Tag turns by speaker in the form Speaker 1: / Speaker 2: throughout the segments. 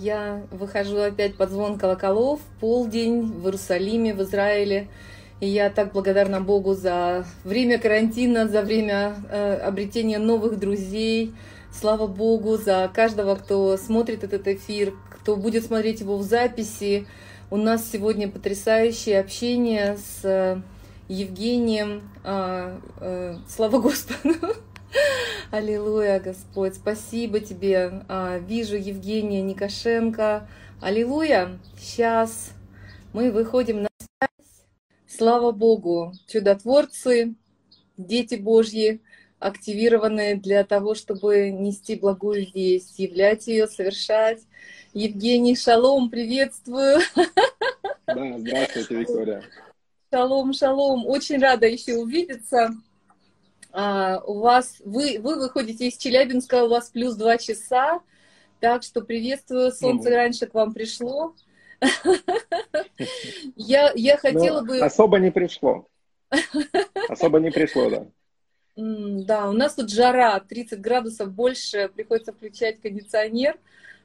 Speaker 1: Я выхожу опять под звон колоколов, полдень в Иерусалиме, в Израиле. И я так благодарна Богу за время карантина, за время э, обретения новых друзей. Слава Богу за каждого, кто смотрит этот эфир, кто будет смотреть его в записи. У нас сегодня потрясающее общение с э, Евгением. Э, э, слава Господу! Аллилуйя, Господь, спасибо тебе. А, вижу Евгения Никошенко. Аллилуйя. Сейчас мы выходим на связь. Слава Богу, чудотворцы, дети Божьи, активированные для того, чтобы нести благую весть, являть ее, совершать. Евгений, шалом, приветствую.
Speaker 2: Да, здравствуйте, Виктория.
Speaker 1: Шалом, шалом. Очень рада еще увидеться. А, у вас, вы, вы выходите из Челябинска, у вас плюс два часа, так что приветствую, солнце mm раньше к вам пришло. Я, я хотела бы...
Speaker 2: Особо не пришло. Особо не пришло, да.
Speaker 1: Да, у нас тут жара, 30 градусов больше, приходится включать кондиционер,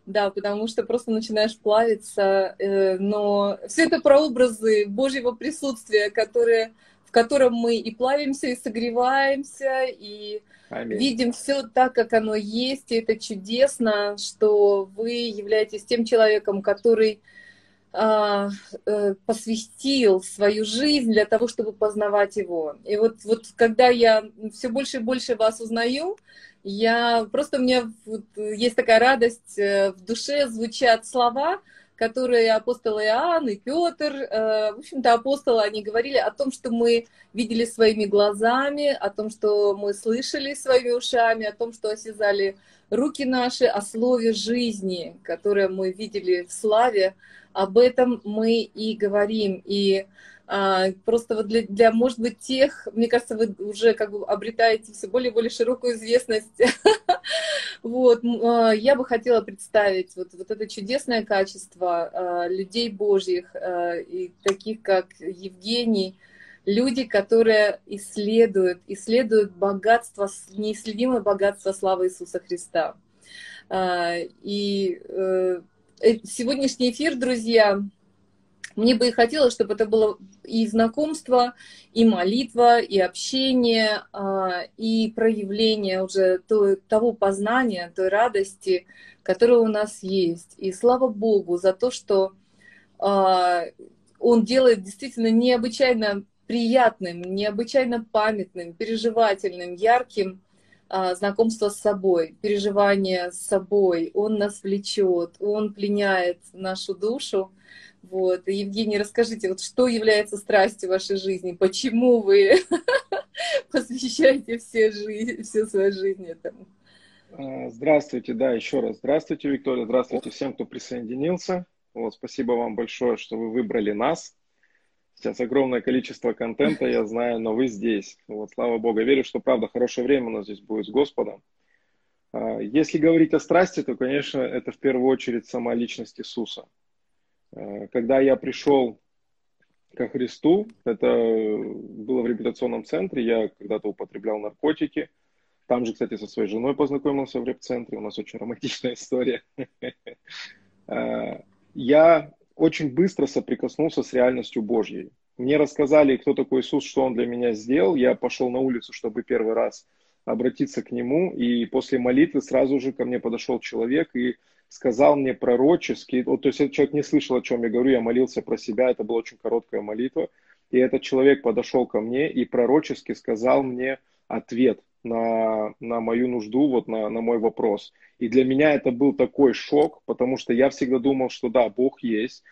Speaker 1: да, потому что просто начинаешь плавиться, э, но все это прообразы Божьего присутствия, которые котором мы и плавимся, и согреваемся, и Аминь. видим все так, как оно есть. И это чудесно, что вы являетесь тем человеком, который а, э, посвятил свою жизнь для того, чтобы познавать его. И вот, вот когда я все больше и больше вас узнаю, я просто у меня вот есть такая радость э, в душе, звучат слова, которые апостолы Иоанн и Петр, э, в общем-то, апостолы, они говорили о том, что мы видели своими глазами, о том, что мы слышали своими ушами, о том, что осязали руки наши, о слове жизни, которое мы видели в славе, об этом мы и говорим. И просто вот для, для, может быть, тех, мне кажется, вы уже как бы обретаете все более и более широкую известность. Вот, а, я бы хотела представить вот, вот это чудесное качество а, людей Божьих, и таких как Евгений, люди, которые исследуют, исследуют богатство, неисследимое богатство славы Иисуса Христа. И э, э, сегодняшний эфир, друзья, мне бы и хотелось, чтобы это было и знакомство, и молитва, и общение, а, и проявление уже того познания, той радости, которая у нас есть. И слава Богу за то, что а, Он делает действительно необычайно приятным, необычайно памятным, переживательным, ярким а, знакомство с собой, переживание с собой. Он нас влечет, он пленяет нашу душу. Вот. Евгений, расскажите, вот что является страстью вашей жизни? Почему вы посвящаете все, жизнь, всю свою жизнь этому?
Speaker 2: А, здравствуйте, да, еще раз. Здравствуйте, Виктория. Здравствуйте всем, кто присоединился. Вот, спасибо вам большое, что вы выбрали нас. Сейчас огромное количество контента, я знаю, но вы здесь. Вот, слава Богу. Верю, что правда хорошее время у нас здесь будет с Господом. А, если говорить о страсти, то, конечно, это в первую очередь сама личность Иисуса. Э, когда я пришел ко Христу, это было в реабилитационном центре, я когда-то употреблял наркотики. Там же, кстати, со своей женой познакомился в реп-центре, у нас очень романтичная история. Э, я очень быстро соприкоснулся с реальностью Божьей. Мне рассказали, кто такой Иисус, что Он для меня сделал. Я пошел на улицу, чтобы первый раз обратиться к Нему. И после молитвы сразу же ко мне подошел человек и сказал мне пророчески, вот, то есть этот человек не слышал, о чем я говорю, я молился про себя, это была очень короткая молитва, и этот человек подошел ко мне и пророчески сказал мне ответ на, на мою нужду, вот на, на мой вопрос. И для меня это был такой шок, потому что я всегда думал, что да, Бог есть,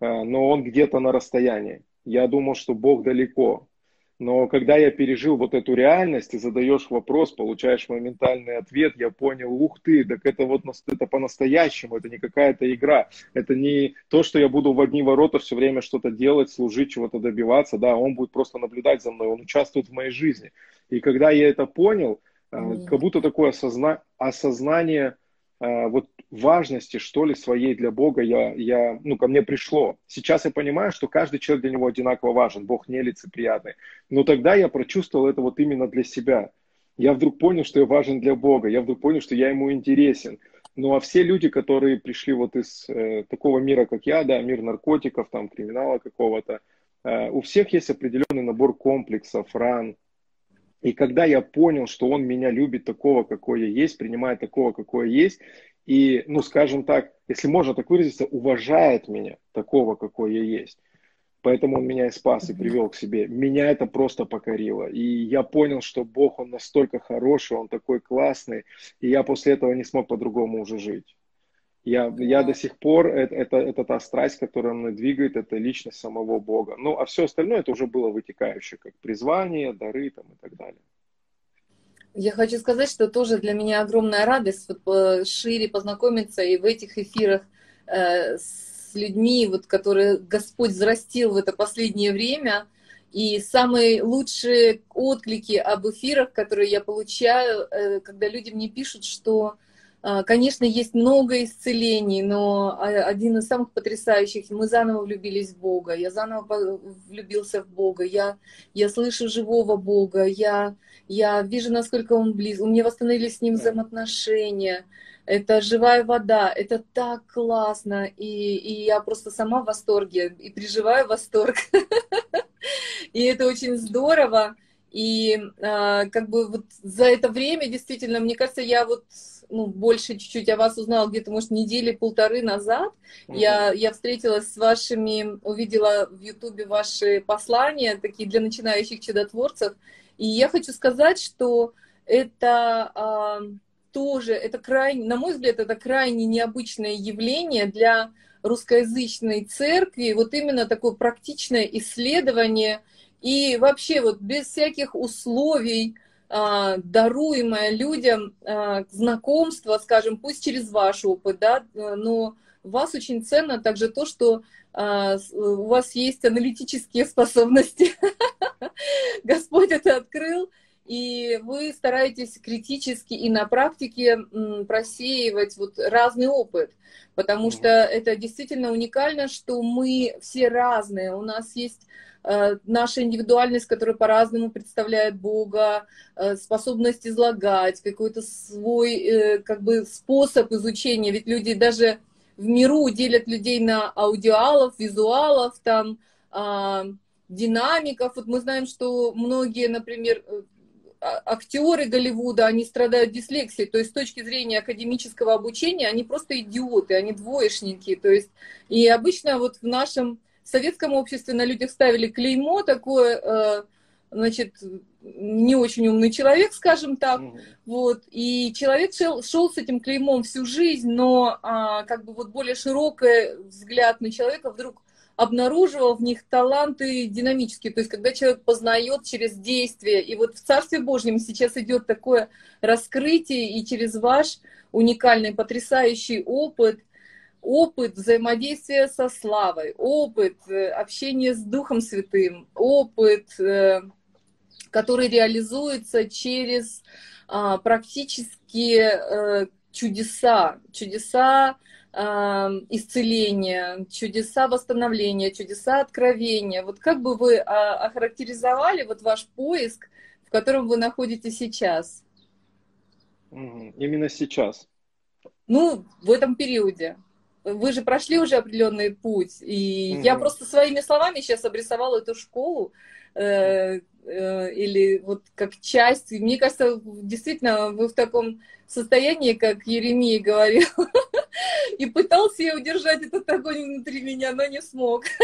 Speaker 2: э, но Он где-то на расстоянии. Я думал, что Бог далеко. Но когда я пережил вот эту реальность и задаешь вопрос, получаешь моментальный ответ, я понял, ух ты, так это вот это по-настоящему, это не какая-то игра, это не то, что я буду в одни ворота все время что-то делать, служить, чего-то добиваться, да, он будет просто наблюдать за мной, он участвует в моей жизни. И когда я это понял, mm-hmm. как будто такое осозна... осознание вот важности, что ли, своей для Бога я, я, ну, ко мне пришло. Сейчас я понимаю, что каждый человек для него одинаково важен, Бог нелицеприятный. Но тогда я прочувствовал это вот именно для себя. Я вдруг понял, что я важен для Бога, я вдруг понял, что я ему интересен. Ну а все люди, которые пришли вот из э, такого мира, как я, да, мир наркотиков, там, криминала какого-то, э, у всех есть определенный набор комплексов, ран. И когда я понял, что он меня любит такого, какой я есть, принимает такого, какой я есть, и, ну, скажем так, если можно так выразиться, уважает меня такого, какой я есть, Поэтому он меня и спас, и привел к себе. Меня это просто покорило. И я понял, что Бог, Он настолько хороший, Он такой классный. И я после этого не смог по-другому уже жить. Я, я до сих пор, это, это, это та страсть, которая мной двигает, это личность самого Бога. Ну, а все остальное, это уже было вытекающее, как призвание, дары там, и так далее.
Speaker 1: Я хочу сказать, что тоже для меня огромная радость вот, э, шире познакомиться и в этих эфирах э, с людьми, вот, которые Господь взрастил в это последнее время. И самые лучшие отклики об эфирах, которые я получаю, э, когда люди мне пишут, что, конечно, есть много исцелений, но один из самых потрясающих, мы заново влюбились в Бога, я заново влюбился в Бога, я, я слышу живого Бога, я, я вижу, насколько Он близок, у меня восстановились с Ним взаимоотношения, это живая вода, это так классно, и, и я просто сама в восторге, и переживаю восторг, и это очень здорово, и а, как бы вот за это время, действительно, мне кажется, я вот ну, больше чуть-чуть о вас узнала где-то, может, недели полторы назад. Mm-hmm. Я, я встретилась с вашими, увидела в Ютубе ваши послания, такие для начинающих чудотворцев. И я хочу сказать, что это а, тоже, это крайне, на мой взгляд, это крайне необычное явление для русскоязычной церкви, вот именно такое практичное исследование и вообще вот без всяких условий, даруемое людям а, знакомство, скажем, пусть через ваш опыт, да, но вас очень ценно также то, что а, у вас есть аналитические способности. Господь это открыл, и вы стараетесь критически и на практике просеивать вот разный опыт, потому что это действительно уникально, что мы все разные, у нас есть э, наша индивидуальность, которая по-разному представляет Бога, э, способность излагать, какой-то свой э, как бы способ изучения, ведь люди даже в миру делят людей на аудиалов, визуалов, там, а, динамиков. Вот мы знаем, что многие, например, а, актеры Голливуда, они страдают дислексией, то есть с точки зрения академического обучения они просто идиоты, они двоечники, то есть и обычно вот в нашем советском обществе на людях ставили клеймо такое, э, значит, не очень умный человек, скажем так, mm-hmm. вот, и человек шел, шел с этим клеймом всю жизнь, но а, как бы вот более широкий взгляд на человека вдруг обнаруживал в них таланты динамические, то есть когда человек познает через действие. И вот в Царстве Божьем сейчас идет такое раскрытие, и через ваш уникальный, потрясающий опыт, опыт взаимодействия со славой, опыт э, общения с Духом Святым, опыт, э, который реализуется через а, практические э, чудеса, чудеса исцеления, чудеса восстановления, чудеса откровения. Вот как бы вы а, охарактеризовали вот ваш поиск, в котором вы находитесь сейчас?
Speaker 2: Именно сейчас.
Speaker 1: Ну, в этом периоде. Вы же прошли уже определенный путь. И угу. я просто своими словами сейчас обрисовала эту школу, э, э, или вот как часть. Мне кажется, действительно, вы в таком состоянии, как Еремия говорил, и пытался я удержать этот огонь внутри меня, но не смог.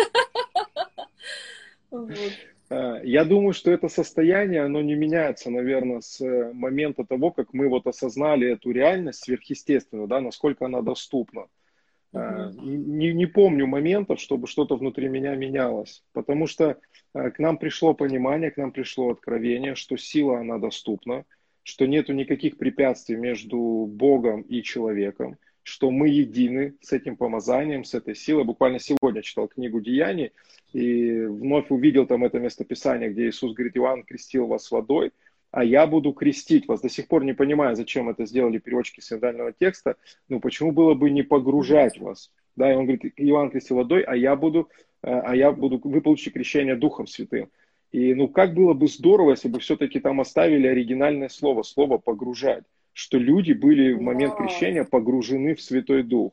Speaker 2: А, я думаю, что это состояние, оно не меняется, наверное, с э, момента того, как мы вот осознали эту реальность сверхъестественную, да, насколько она доступна. Mm-hmm. Не, не помню моментов, чтобы что-то внутри меня менялось, потому что э, к нам пришло понимание, к нам пришло откровение, что сила, она доступна, что нету никаких препятствий между Богом и человеком, что мы едины с этим помазанием, с этой силой. Буквально сегодня читал книгу Деяний и вновь увидел там это местописание, где Иисус говорит, Иоанн крестил вас водой, а я буду крестить вас. До сих пор не понимаю, зачем это сделали переводчики синодального текста, ну почему было бы не погружать вас? Да, и он говорит, Иоанн крестил водой, а я буду, э, а я буду, вы получите крещение Духом Святым. И ну как было бы здорово, если бы все-таки там оставили оригинальное слово, слово погружать. что люди были в момент крещения погружены в Святой Дух.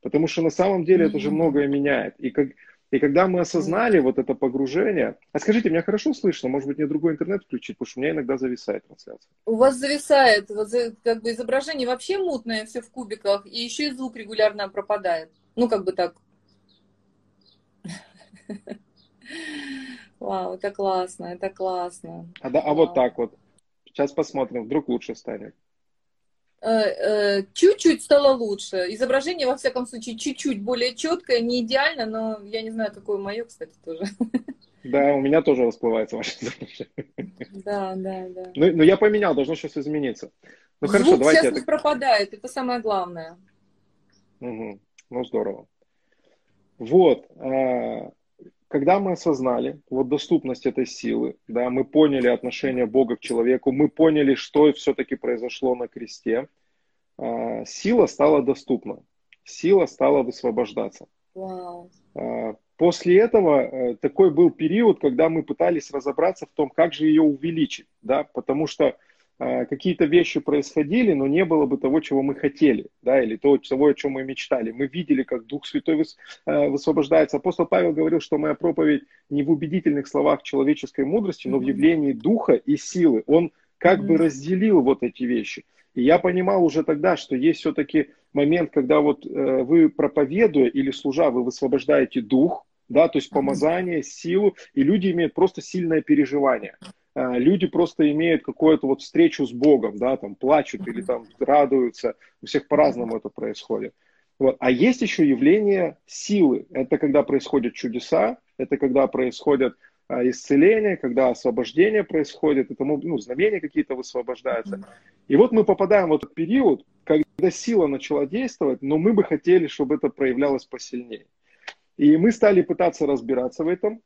Speaker 2: Потому что на самом деле это же многое меняет. И, как, и когда мы осознали вот это погружение... А скажите, меня хорошо слышно? Может быть, мне другой интернет включить? Потому что у меня иногда зависает трансляция.
Speaker 1: У вас зависает. Как бы изображение вообще мутное, все в кубиках. И еще и звук регулярно пропадает. Ну, как бы так. Вау, это классно, это классно.
Speaker 2: А, да, а вот так вот. Сейчас посмотрим, вдруг лучше станет.
Speaker 1: Э, э, чуть-чуть стало лучше. Изображение, во всяком случае, чуть-чуть более четкое, не идеально, но я не знаю, какое мое, кстати, тоже.
Speaker 2: Да, у меня тоже расплывается ваше изображение.
Speaker 1: Да, да, да.
Speaker 2: Ну, но я поменял, должно сейчас измениться.
Speaker 1: Ну, Звук хорошо, давайте сейчас не пропадает, это самое главное.
Speaker 2: Угу. Ну, здорово. Вот. Когда мы осознали вот доступность этой силы, да, мы поняли отношение Бога к человеку, мы поняли, что все-таки произошло на кресте, а, сила стала доступна, сила стала высвобождаться.
Speaker 1: Wow.
Speaker 2: А, после этого э, такой был период, когда мы пытались разобраться в том, как же ее увеличить, да, потому что какие-то вещи происходили, но не было бы того, чего мы хотели, да, или того, того, о чем мы мечтали. Мы видели, как Дух Святой а, высвобождается. Апостол Павел говорил, что моя проповедь не в убедительных словах человеческой мудрости, но в явлении Духа и силы. Он как бы разделил вот эти вещи. И я понимал уже тогда, что есть все-таки момент, когда вот э, вы проповедуя или служа, вы высвобождаете Дух, да, то есть помазание, силу, и люди имеют просто сильное переживание. А, люди просто имеют какую-то вот встречу с Богом, да, там плачут или там радуются, у всех по-разному это происходит. Вот. А есть еще явление силы. Это когда происходят чудеса, это когда происходят а, исцеления, когда освобождение происходит, это ну, знамения какие-то высвобождаются. И вот мы попадаем в этот период, когда сила начала действовать, но мы бы хотели, чтобы это проявлялось посильнее. И мы стали пытаться разбираться в этом,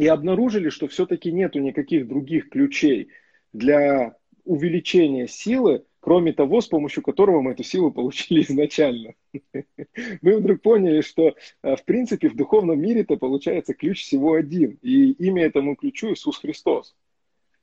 Speaker 2: и обнаружили, что все-таки нету никаких других ключей для увеличения силы, кроме того, с помощью которого мы эту силу получили изначально. Мы вдруг поняли, что э, в принципе в духовном мире это получается ключ всего один, и имя этому ключу Иисус Христос.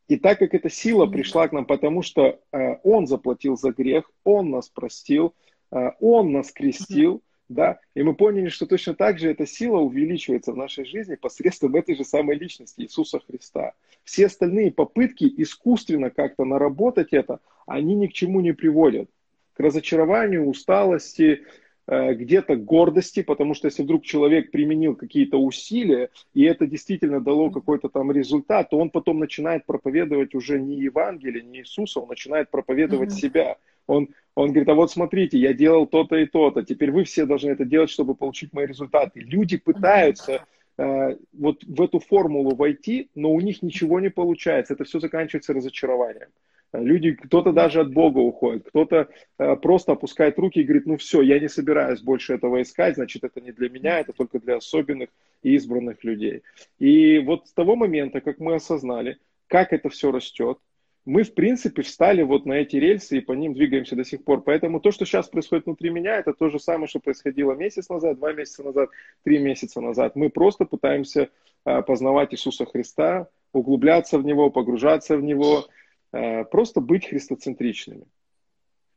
Speaker 2: И так как эта сила пришла к нам, потому что э, Он заплатил за грех, Он нас простил, э, Он нас крестил, да, и мы поняли, что точно так же эта сила увеличивается в нашей жизни посредством этой же самой личности Иисуса Христа. Все остальные попытки искусственно как-то наработать это, они ни к чему не приводят. К разочарованию, усталости, э, где-то гордости, потому что если вдруг человек применил какие-то усилия, и это действительно дало какой-то там результат, то он потом начинает проповедовать уже не Евангелие, не Иисуса, он начинает проповедовать mm-hmm. себя. Он, он говорит, а вот смотрите, я делал то-то и то-то, теперь вы все должны это делать, чтобы получить мои результаты. Люди пытаются э, вот в эту формулу войти, но у них ничего не получается, это все заканчивается разочарованием. Люди, кто-то даже от Бога уходит, кто-то э, просто опускает руки и говорит, ну все, я не собираюсь больше этого искать, значит, это не для меня, это только для особенных и избранных людей. И вот с того момента, как мы осознали, как это все растет, мы, в принципе, встали вот на эти рельсы и по ним двигаемся до сих пор. Поэтому то, что сейчас происходит внутри меня, это то же самое, что происходило месяц назад, два месяца назад, три месяца назад. Мы просто пытаемся а, познавать Иисуса Христа, углубляться в Него, погружаться в Него, а, просто быть христоцентричными.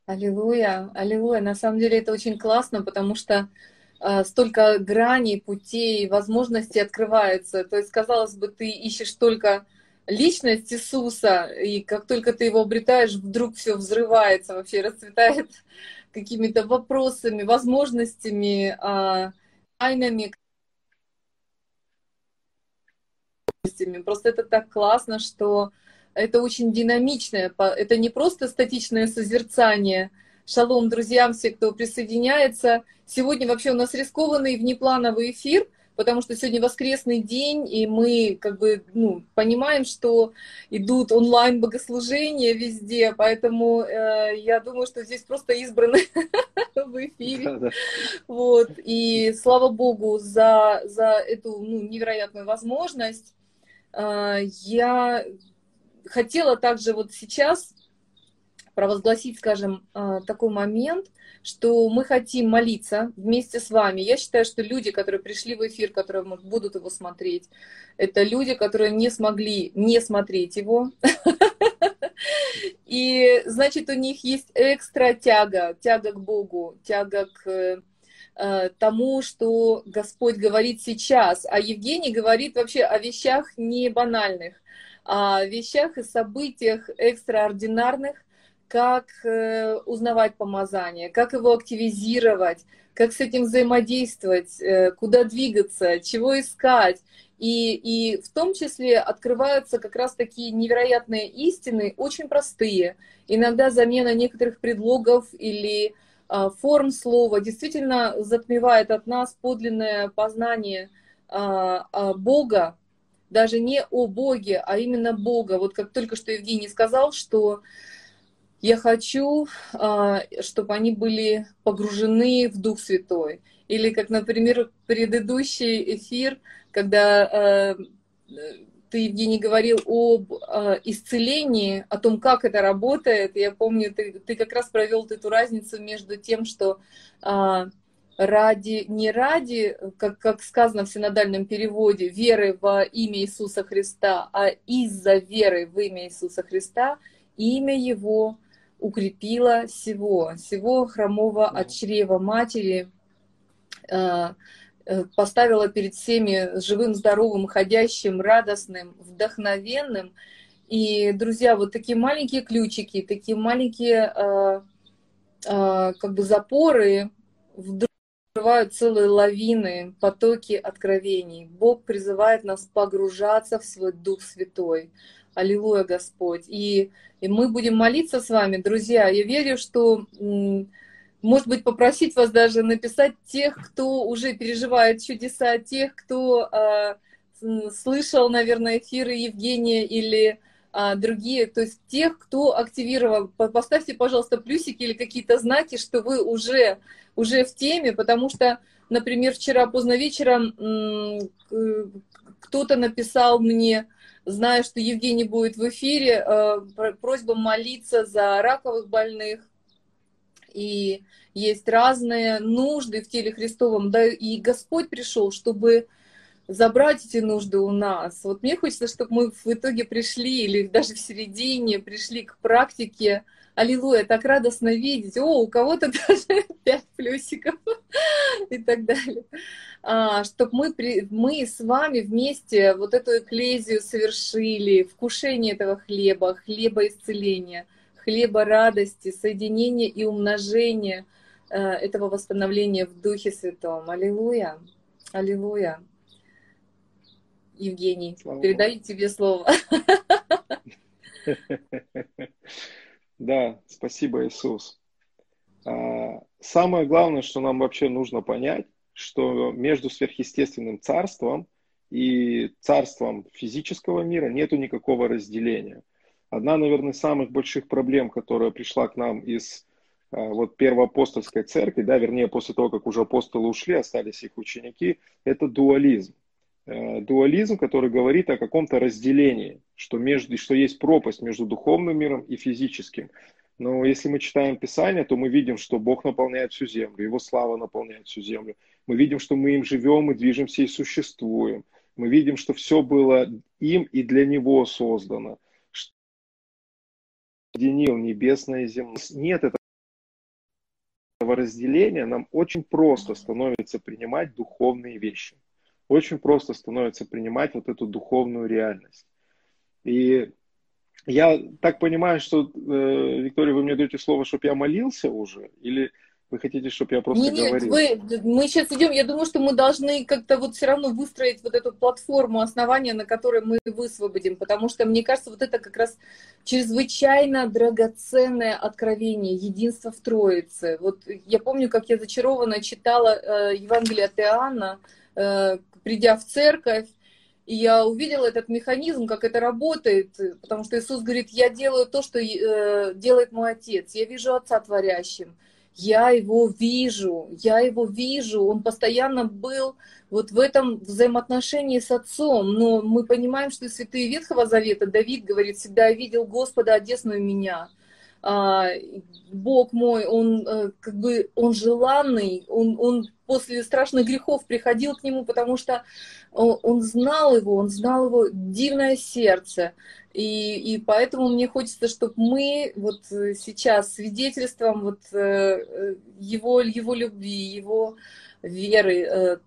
Speaker 1: Аллилуйя, аллилуйя. На самом деле это очень классно, потому что э, столько граней, путей, возможностей открывается. То есть, казалось бы, ты ищешь только личность Иисуса, и как только ты его обретаешь, вдруг все взрывается, вообще расцветает какими-то вопросами, возможностями, а, тайнами. Просто это так классно, что это очень динамичное, это не просто статичное созерцание. Шалом, друзьям, все, кто присоединяется. Сегодня вообще у нас рискованный внеплановый эфир – потому что сегодня воскресный день, и мы как бы ну, понимаем, что идут онлайн-богослужения везде, поэтому э, я думаю, что здесь просто избраны в эфире. Вот, и слава Богу за, за эту ну, невероятную возможность. Э, я хотела также вот сейчас провозгласить, скажем, э, такой момент – что мы хотим молиться вместе с вами. Я считаю, что люди, которые пришли в эфир, которые будут его смотреть, это люди, которые не смогли не смотреть его. И, значит, у них есть экстра тяга, тяга к Богу, тяга к э, тому, что Господь говорит сейчас. А Евгений говорит вообще о вещах не банальных, а о вещах и событиях экстраординарных, как э, узнавать помазание, как его активизировать, как с этим взаимодействовать, э, куда двигаться, чего искать. И, и в том числе открываются как раз такие невероятные истины, очень простые. Иногда замена некоторых предлогов или а, форм слова действительно затмевает от нас подлинное познание а, а, Бога, даже не о Боге, а именно Бога. Вот как только что Евгений сказал, что я хочу, а, чтобы они были погружены в Дух Святой. Или как, например, предыдущий эфир, когда а, ты, Евгений, говорил об а, исцелении, о том, как это работает. Я помню, ты, ты как раз провел эту разницу между тем, что ради, не ради, как, как сказано в синодальном переводе, веры во имя Иисуса Христа, а из-за веры в имя Иисуса Христа, имя Его укрепила всего, всего хромого от чрева матери, э, э, поставила перед всеми живым, здоровым, ходящим, радостным, вдохновенным. И, друзья, вот такие маленькие ключики, такие маленькие э, как бы запоры вдруг открывают целые лавины, потоки откровений. Бог призывает нас погружаться в свой Дух Святой. Аллилуйя, Господь. И, и мы будем молиться с вами, друзья. Я верю, что, может быть, попросить вас даже написать тех, кто уже переживает чудеса, тех, кто э, слышал, наверное, эфиры Евгения или а, другие, то есть тех, кто активировал. Поставьте, пожалуйста, плюсики или какие-то знаки, что вы уже, уже в теме, потому что, например, вчера поздно вечером кто-то написал мне, Знаю, что Евгений будет в эфире. Э, просьба молиться за раковых больных. И есть разные нужды в теле Христовом. Да и Господь пришел, чтобы забрать эти нужды у нас. Вот мне хочется, чтобы мы в итоге пришли, или даже в середине, пришли к практике. Аллилуйя, так радостно видеть. О, у кого-то даже пять плюсиков и так далее. А, чтобы мы, мы с вами вместе вот эту эклезию совершили, вкушение этого хлеба, хлеба исцеления, хлеба радости, соединения и умножения э, этого восстановления в Духе Святом. Аллилуйя! Аллилуйя! Евгений, Слава передаю Богу. тебе слово.
Speaker 2: Да, спасибо, Иисус. А, самое главное, что нам вообще нужно понять, что между сверхъестественным царством и царством физического мира нету никакого разделения. Одна, наверное, из самых больших проблем, которая пришла к нам из а, вот первоапостольской церкви, да, вернее, после того, как уже апостолы ушли, остались их ученики, это дуализм. Э, дуализм, который говорит о каком-то разделении, что, между, что есть пропасть между духовным миром и физическим. Но если мы читаем Писание, то мы видим, что Бог наполняет всю землю, Его слава наполняет всю землю. Мы видим, что мы им живем и движемся и существуем. Мы видим, что все было им и для Него создано. Что небесное и земное. Нет этого разделения, нам очень просто становится принимать духовные вещи. Очень просто становится принимать вот эту духовную реальность. И я так понимаю, что, э, Виктория, вы мне даете слово, чтобы я молился уже? Или вы хотите, чтобы я просто
Speaker 1: нет,
Speaker 2: говорил?
Speaker 1: Нет, вы, мы сейчас идем, я думаю, что мы должны как-то вот все равно выстроить вот эту платформу, основания, на которой мы высвободим, потому что, мне кажется, вот это как раз чрезвычайно драгоценное откровение, единство в Троице. Вот я помню, как я зачарованно читала э, Евангелие от Иоанна, э, придя в церковь, и я увидела этот механизм, как это работает, потому что Иисус говорит, я делаю то, что э, делает мой Отец, я вижу Отца творящим, я его вижу, я его вижу, он постоянно был вот в этом взаимоотношении с Отцом, но мы понимаем, что святые Ветхого Завета, Давид говорит, всегда видел Господа одесную меня, а, Бог мой, он э, как бы, он желанный, он, он после страшных грехов приходил к нему, потому что он знал его, он знал его дивное сердце. И, и поэтому мне хочется, чтобы мы вот сейчас свидетельством вот его, его любви, его веры,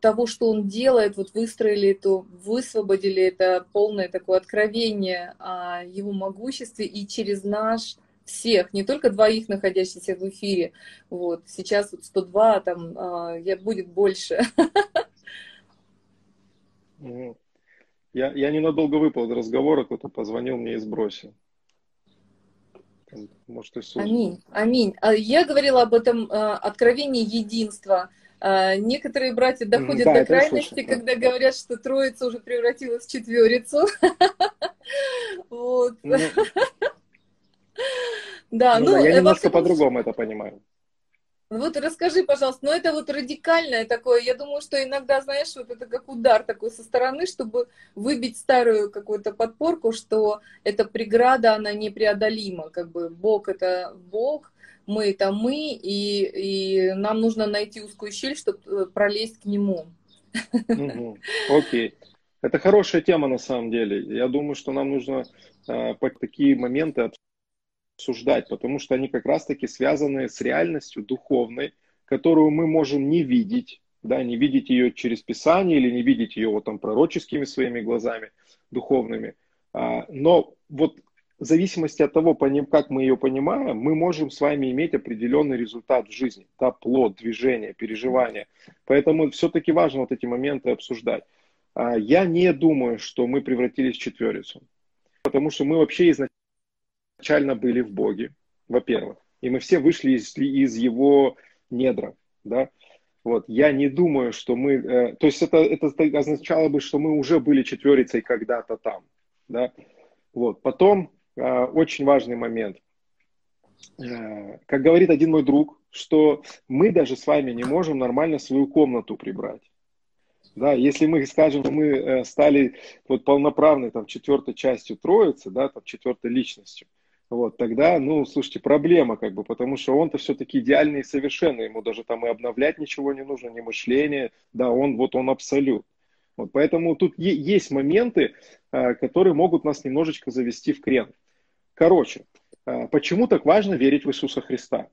Speaker 1: того, что он делает, вот выстроили эту, высвободили это полное такое откровение о его могуществе и через наш всех, не только двоих, находящихся в эфире. Вот. Сейчас вот 102, там а, я, будет больше.
Speaker 2: Я, я ненадолго выпал из разговора, кто-то позвонил мне и сбросил.
Speaker 1: Может, Иисус. Аминь, аминь. А я говорила об этом а, откровении единства. Некоторые братья доходят да, до крайности, когда да. говорят, что троица уже превратилась в четверицу. Вот. Ну,
Speaker 2: да, ну, ну я немножко по-другому это понимаю.
Speaker 1: Вот расскажи, пожалуйста, но ну, это вот радикальное такое, я думаю, что иногда, знаешь, вот это как удар такой со стороны, чтобы выбить старую какую-то подпорку, что эта преграда, она непреодолима, как бы Бог это Бог, мы это мы, и, и нам нужно найти узкую щель, чтобы э, пролезть к Нему.
Speaker 2: Окей. Это хорошая тема на самом деле. Я думаю, что нам нужно э, такие моменты обсуждать, потому что они как раз-таки связаны с реальностью духовной, которую мы можем не видеть, да, не видеть ее через Писание или не видеть ее вот там пророческими своими глазами духовными. А, но вот в зависимости от того, как мы ее понимаем, мы можем с вами иметь определенный результат в жизни, да, плод, движение, переживание. Поэтому все-таки важно вот эти моменты обсуждать. А, я не думаю, что мы превратились в четверицу, потому что мы вообще изначально изначально были в Боге, во-первых. И мы все вышли из, из его недра, да. Вот, я не думаю, что мы, э, то есть это, это означало бы, что мы уже были четверицей когда-то там, да. Вот, потом э, очень важный момент. Э, как говорит один мой друг, что мы даже с вами не можем нормально свою комнату прибрать. Да, если мы скажем, мы э, стали вот полноправной там четвертой частью троицы, да, там четвертой личностью, вот, тогда, ну, слушайте, проблема как бы, потому что он-то все-таки идеальный и совершенный, ему даже там и обновлять ничего не нужно, ни мышление, да, он вот он абсолют. Вот, поэтому тут есть моменты, а, которые могут нас немножечко завести в крен. Короче, а, почему так важно верить в Иисуса Христа?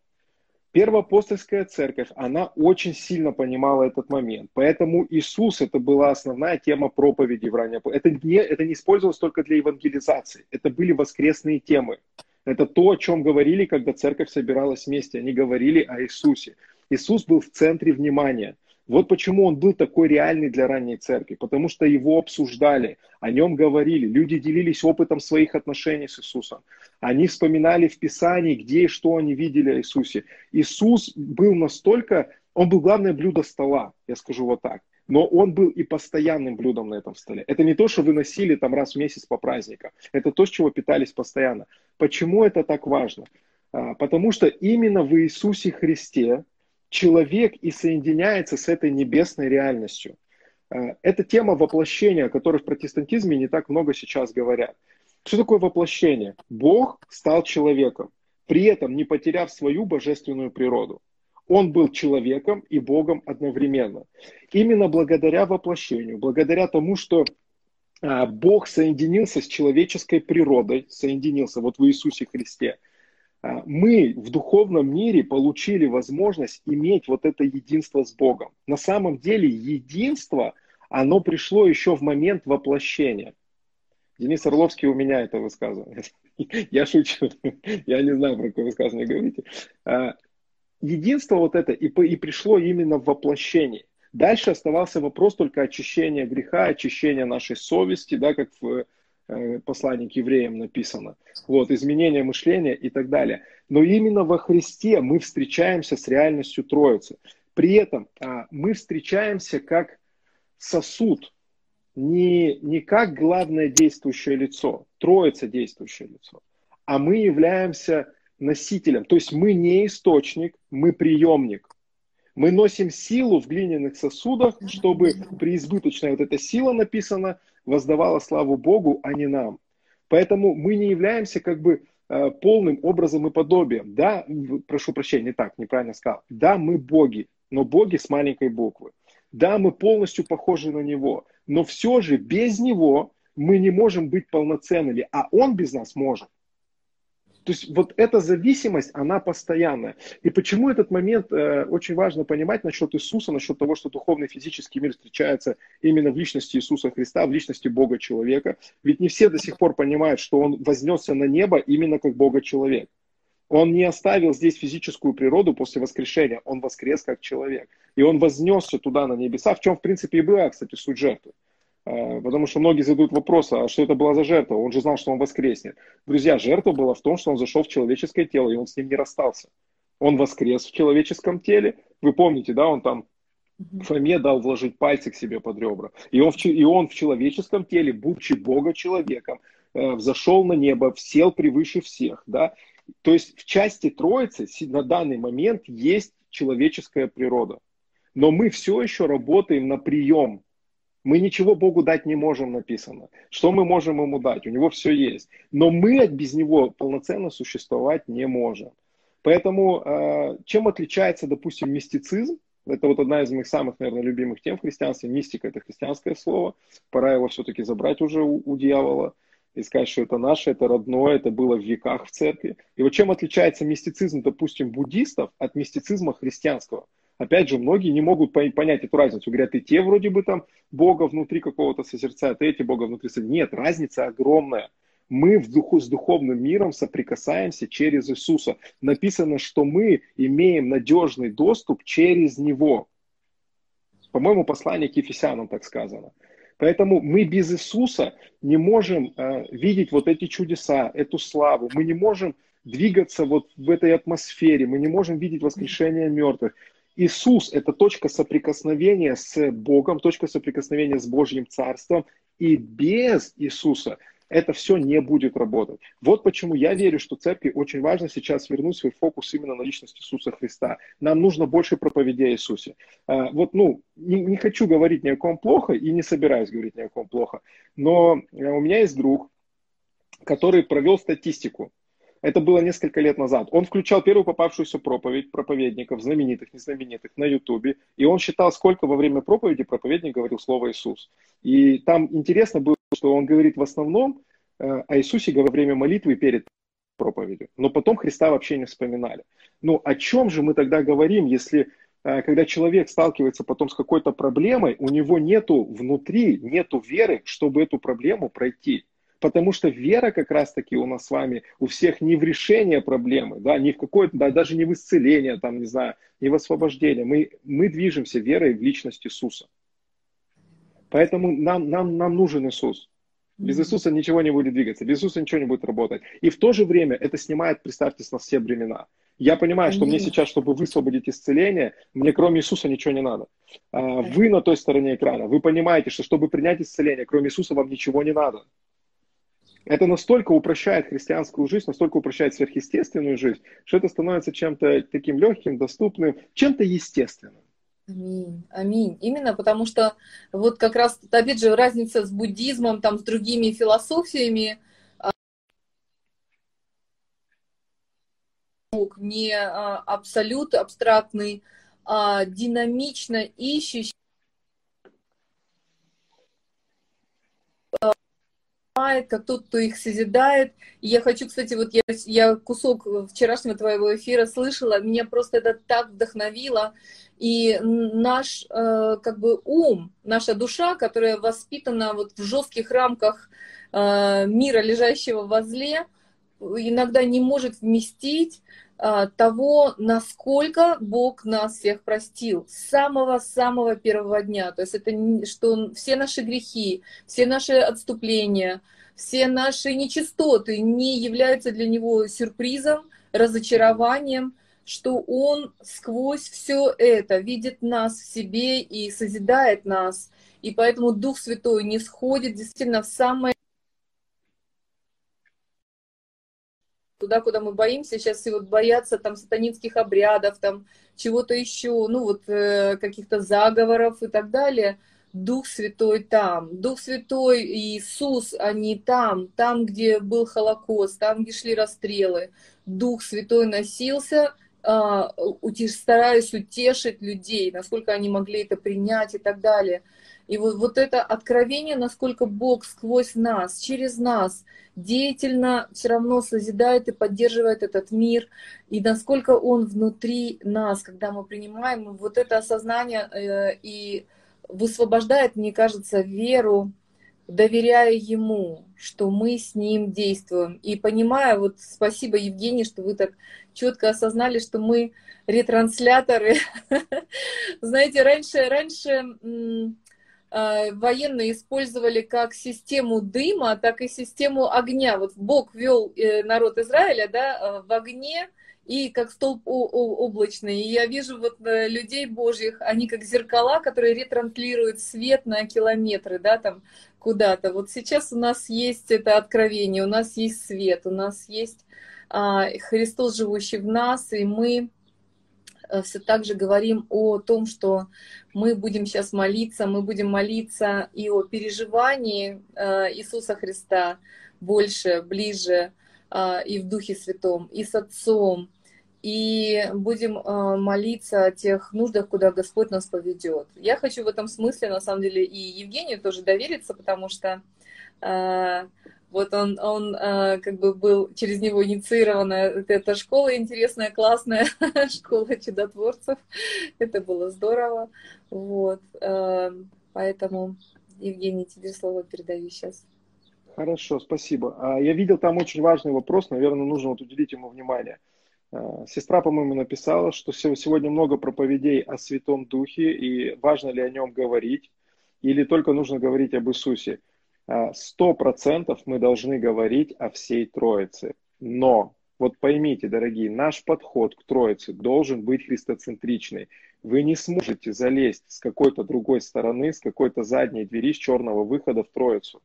Speaker 2: Первоапостольская церковь, она очень сильно понимала этот момент. Поэтому Иисус, это была основная тема проповеди в раннем. Это не, это не использовалось только для евангелизации. Это были воскресные темы. Это то, о чем говорили, когда церковь собиралась вместе. Они говорили о Иисусе. Иисус был в центре внимания. Вот почему он был такой реальный для ранней церкви, потому что его обсуждали, о нем говорили, люди делились опытом своих отношений с Иисусом. Они вспоминали в Писании, где и что они видели о Иисусе. Иисус был настолько, он был главное блюдо стола, я скажу вот так. Но он был и постоянным блюдом на этом столе. Это не то, что выносили там раз в месяц по праздникам. Это то, с чего питались постоянно. Почему это так важно? А, потому что именно в Иисусе Христе человек и соединяется с этой небесной реальностью. Э, это тема воплощения, о которой в протестантизме не так много сейчас говорят. Что такое воплощение? Бог стал человеком, при этом не потеряв свою божественную природу. Он был человеком и Богом одновременно. Именно благодаря воплощению, благодаря тому, что э, Бог соединился с человеческой природой, соединился вот в Иисусе Христе – а, мы в духовном мире получили возможность иметь вот это единство с Богом. На самом деле единство, оно пришло еще в момент воплощения. Денис Орловский у меня это высказывает. Я шучу. Я не знаю, про какое высказывание говорите. Единство вот это и, и пришло именно в воплощении. Дальше оставался вопрос только очищения греха, очищения нашей совести, да, как в Э, послании к евреям написано. Вот, изменение мышления и так далее. Но именно во Христе мы встречаемся с реальностью Троицы. При этом а, мы встречаемся как сосуд, не, не как главное действующее лицо, Троица действующее лицо, а мы являемся носителем. То есть мы не источник, мы приемник. Мы носим силу в глиняных сосудах, чтобы преизбыточная вот эта сила написана, воздавала славу Богу, а не нам. Поэтому мы не являемся как бы э, полным образом и подобием. Да, прошу прощения, не так, неправильно сказал. Да, мы боги, но боги с маленькой буквы. Да, мы полностью похожи на него, но все же без него мы не можем быть полноценными, а он без нас может. То есть вот эта зависимость, она постоянная. И почему этот момент э, очень важно понимать насчет Иисуса, насчет того, что духовный физический мир встречается именно в личности Иисуса Христа, в личности Бога человека. Ведь не все до сих пор понимают, что Он вознесся на небо именно как Бога человек. Он не оставил здесь физическую природу после воскрешения, он воскрес как человек. И он вознесся туда на небеса, в чем, в принципе, и была, кстати, суть жертвы. А, потому что многие задают вопрос, а что это была за жертва? Он же знал, что он воскреснет. Друзья, жертва была в том, что он зашел в человеческое тело, и он с ним не расстался. Он воскрес в человеческом теле. Вы помните, да, он там Фоме дал вложить пальцы к себе под ребра. И он, в, и он в человеческом теле, будучи Бога человеком, э, взошел на небо, сел превыше всех. Да? То есть в части Троицы на данный момент есть человеческая природа. Но мы все еще работаем на прием мы ничего Богу дать не можем, написано. Что мы можем ему дать? У него все есть. Но мы без него полноценно существовать не можем. Поэтому э, чем отличается, допустим, мистицизм? Это вот одна из моих самых, наверное, любимых тем в христианстве. Мистика – это христианское слово. Пора его все-таки забрать уже у, у дьявола и сказать, что это наше, это родное, это было в веках в церкви. И вот чем отличается мистицизм, допустим, буддистов от мистицизма христианского? Опять же, многие не могут понять эту разницу. Говорят, и те вроде бы там Бога внутри какого-то созерцают, и эти Бога внутри созерцают. Нет, разница огромная. Мы в духу с духовным миром соприкасаемся через Иисуса. Написано, что мы имеем надежный доступ через Него. По-моему, послание к Ефесянам так сказано. Поэтому мы без Иисуса не можем э, видеть вот эти чудеса, эту славу. Мы не можем двигаться вот в этой атмосфере. Мы не можем видеть воскрешение мертвых. Иисус – это точка соприкосновения с Богом, точка соприкосновения с Божьим Царством. И без Иисуса это все не будет работать. Вот почему я верю, что церкви очень важно сейчас вернуть свой фокус именно на личность Иисуса Христа. Нам нужно больше проповеди о Иисусе. А, вот, ну, не, не хочу говорить ни о ком плохо и не собираюсь говорить ни о ком плохо, но э, у меня есть друг, который провел статистику это было несколько лет назад. Он включал первую попавшуюся проповедь проповедников, знаменитых, незнаменитых, на Ютубе. И он считал, сколько во время проповеди проповедник говорил слово Иисус. И там интересно было, что он говорит в основном э, о Иисусе во время молитвы перед проповедью. Но потом Христа вообще не вспоминали. Ну, о чем же мы тогда говорим, если э, когда человек сталкивается потом с какой-то проблемой, у него нету внутри, нету веры, чтобы эту проблему пройти. Потому что вера как раз-таки у нас с вами, у всех не в решение проблемы, да, не в какое-то, да, даже не в исцеление, там, не знаю, не в освобождение. Мы, мы движемся верой в личность Иисуса. Поэтому нам, нам, нам нужен Иисус. Без Иисуса ничего не будет двигаться, без Иисуса ничего не будет работать. И в то же время это снимает, представьте, с нас все бремена. Я понимаю, что мне сейчас, чтобы высвободить исцеление, мне кроме Иисуса ничего не надо. А, вы на той стороне экрана, вы понимаете, что чтобы принять исцеление, кроме Иисуса вам ничего не надо. Это настолько упрощает христианскую жизнь, настолько упрощает сверхъестественную жизнь, что это становится чем-то таким легким, доступным, чем-то естественным.
Speaker 1: Аминь, аминь. Именно потому что вот как раз, опять же, разница с буддизмом, там, с другими философиями, а, не а, абсолют абстрактный, а динамично ищущий как тот, кто их созидает. И я хочу, кстати, вот я, я кусок вчерашнего твоего эфира слышала, меня просто это так вдохновило. И наш э, как бы ум, наша душа, которая воспитана вот в жестких рамках э, мира, лежащего возле, иногда не может вместить того, насколько Бог нас всех простил с самого-самого первого дня. То есть это что все наши грехи, все наши отступления, все наши нечистоты не являются для Него сюрпризом, разочарованием, что Он сквозь все это видит нас в себе и созидает нас. И поэтому Дух Святой не сходит действительно в самое туда, куда мы боимся, сейчас все вот боятся там сатанинских обрядов, там чего-то еще, ну вот э, каких-то заговоров и так далее. Дух Святой там, Дух Святой и Иисус, они там, там, где был Холокост, там, где шли расстрелы. Дух Святой носился а, стараюсь утешить людей, насколько они могли это принять и так далее. И вот, вот это откровение, насколько Бог сквозь нас, через нас деятельно все равно созидает и поддерживает этот мир, и насколько он внутри нас, когда мы принимаем вот это осознание э, и высвобождает, мне кажется, веру, доверяя ему, что мы с ним действуем. И понимая, вот спасибо, Евгений, что вы так четко осознали, что мы ретрансляторы. Знаете, раньше, раньше военные использовали как систему дыма, так и систему огня. Вот Бог вел э, народ Израиля да, э, в огне, и как столб облачный. И я вижу вот людей божьих, они как зеркала, которые ретранслируют свет на километры, да, там куда-то. Вот сейчас у нас есть это откровение, у нас есть свет, у нас есть а, Христос, живущий в нас, и мы э, все так же говорим о том, что мы будем сейчас молиться, мы будем молиться и о переживании э, Иисуса Христа больше, ближе, а, и в Духе Святом, и с Отцом, и будем э, молиться о тех нуждах, куда Господь нас поведет. Я хочу в этом смысле, на самом деле, и Евгению тоже довериться, потому что вот он, он э, как бы был через него инициирована эта школа интересная, классная школа чудотворцев. Это было здорово. Вот. Э, поэтому, Евгений, тебе слово передаю сейчас.
Speaker 2: Хорошо, спасибо. А я видел там очень важный вопрос, наверное, нужно вот уделить ему внимание. А, сестра, по-моему, написала, что сегодня много проповедей о Святом Духе, и важно ли о нем говорить, или только нужно говорить об Иисусе. А, сто процентов мы должны говорить о всей Троице. Но, вот поймите, дорогие, наш подход к Троице должен быть христоцентричный. Вы не сможете залезть с какой-то другой стороны, с какой-то задней двери, с черного выхода в Троицу.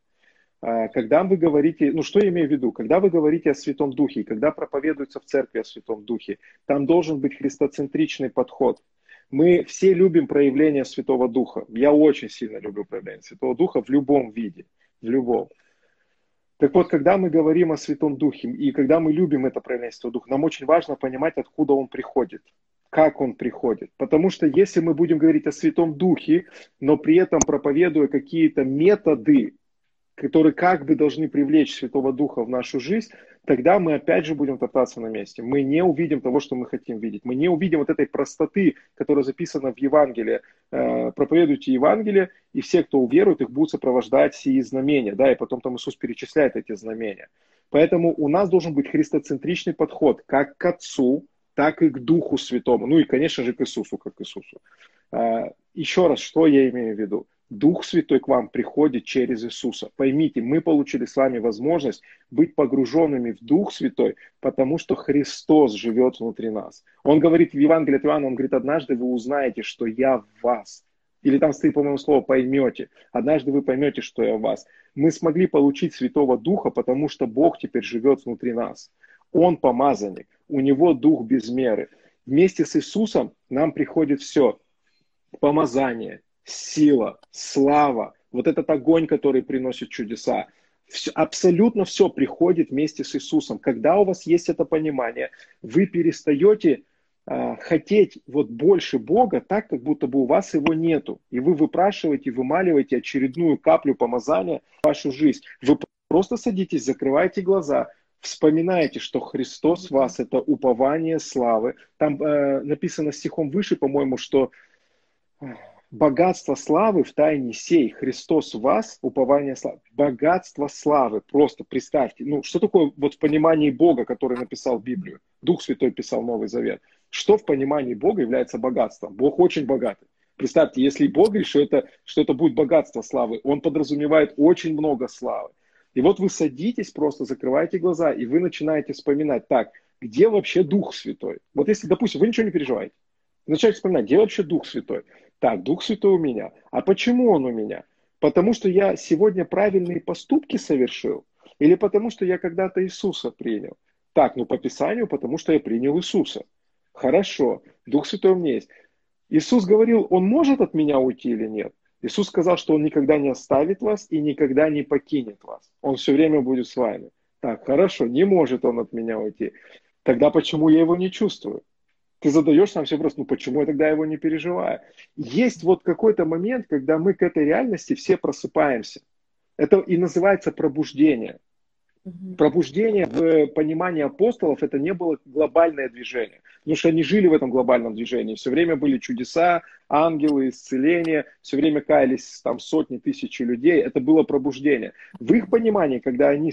Speaker 2: А, когда вы говорите, ну что я имею в виду, когда вы говорите о Святом Духе, когда проповедуется в церкви о Святом Духе, там должен быть христоцентричный подход. Мы все любим проявление Святого Духа. Я очень сильно люблю проявление Святого Духа в любом виде в любом. Так вот, когда мы говорим о Святом Духе, и когда мы любим это проявление Святого Духа, нам очень важно понимать, откуда он приходит, как он приходит. Потому что если мы будем говорить о Святом Духе, но при этом проповедуя какие-то методы, которые как бы должны привлечь Святого Духа в нашу жизнь, тогда мы опять же будем топтаться на месте. Мы не увидим того, что мы хотим видеть. Мы не увидим вот этой простоты, которая записана в Евангелии. Э, проповедуйте Евангелие, и все, кто уверует, их будут сопровождать сии знамения. Да, и потом там Иисус перечисляет эти знамения. Поэтому у нас должен быть христоцентричный подход как к Отцу, так и к Духу Святому. Ну и, конечно же, к Иисусу, как к Иисусу. Э, еще раз, что я имею в виду? Дух Святой к вам приходит через Иисуса. Поймите, мы получили с вами возможность быть погруженными в Дух Святой, потому что Христос живет внутри нас. Он говорит в Евангелии от Иоанна, он говорит, однажды вы узнаете, что я в вас. Или там стоит, по-моему, слово «поймете». Однажды вы поймете, что я в вас. Мы смогли получить Святого Духа, потому что Бог теперь живет внутри нас. Он помазанник, у него Дух без меры. Вместе с Иисусом нам приходит все. Помазание, сила, слава, вот этот огонь, который приносит чудеса. Все, абсолютно все приходит вместе с Иисусом. Когда у вас есть это понимание, вы перестаете э, хотеть вот больше Бога так, как будто бы у вас его нету. И вы выпрашиваете, вымаливаете очередную каплю помазания в вашу жизнь. Вы просто садитесь, закрываете глаза, вспоминаете, что Христос вас – это упование славы. Там э, написано стихом выше, по-моему, что богатство славы в тайне сей. Христос в вас, упование славы. Богатство славы. Просто представьте. Ну, что такое вот в понимании Бога, который написал Библию? Дух Святой писал Новый Завет. Что в понимании Бога является богатством? Бог очень богатый. Представьте, если Бог говорит, что это, что это будет богатство славы, Он подразумевает очень много славы. И вот вы садитесь, просто закрываете глаза, и вы начинаете вспоминать, так, где вообще Дух Святой? Вот если, допустим, вы ничего не переживаете, начинаете вспоминать, где вообще Дух Святой? Так, Дух Святой у меня. А почему он у меня? Потому что я сегодня правильные поступки совершил? Или потому что я когда-то Иисуса принял? Так, ну по Писанию, потому что я принял Иисуса. Хорошо, Дух Святой у меня есть. Иисус говорил, Он может от меня уйти или нет? Иисус сказал, что Он никогда не оставит вас и никогда не покинет вас. Он все время будет с вами. Так, хорошо, не может Он от меня уйти. Тогда почему я его не чувствую? Ты задаешь сам себе вопрос, ну почему я тогда его не переживаю? Есть вот какой-то момент, когда мы к этой реальности все просыпаемся. Это и называется пробуждение. Пробуждение в понимании апостолов это не было глобальное движение. Потому что они жили в этом глобальном движении. Все время были чудеса, ангелы, исцеления. Все время каялись там сотни тысяч людей. Это было пробуждение. В их понимании, когда они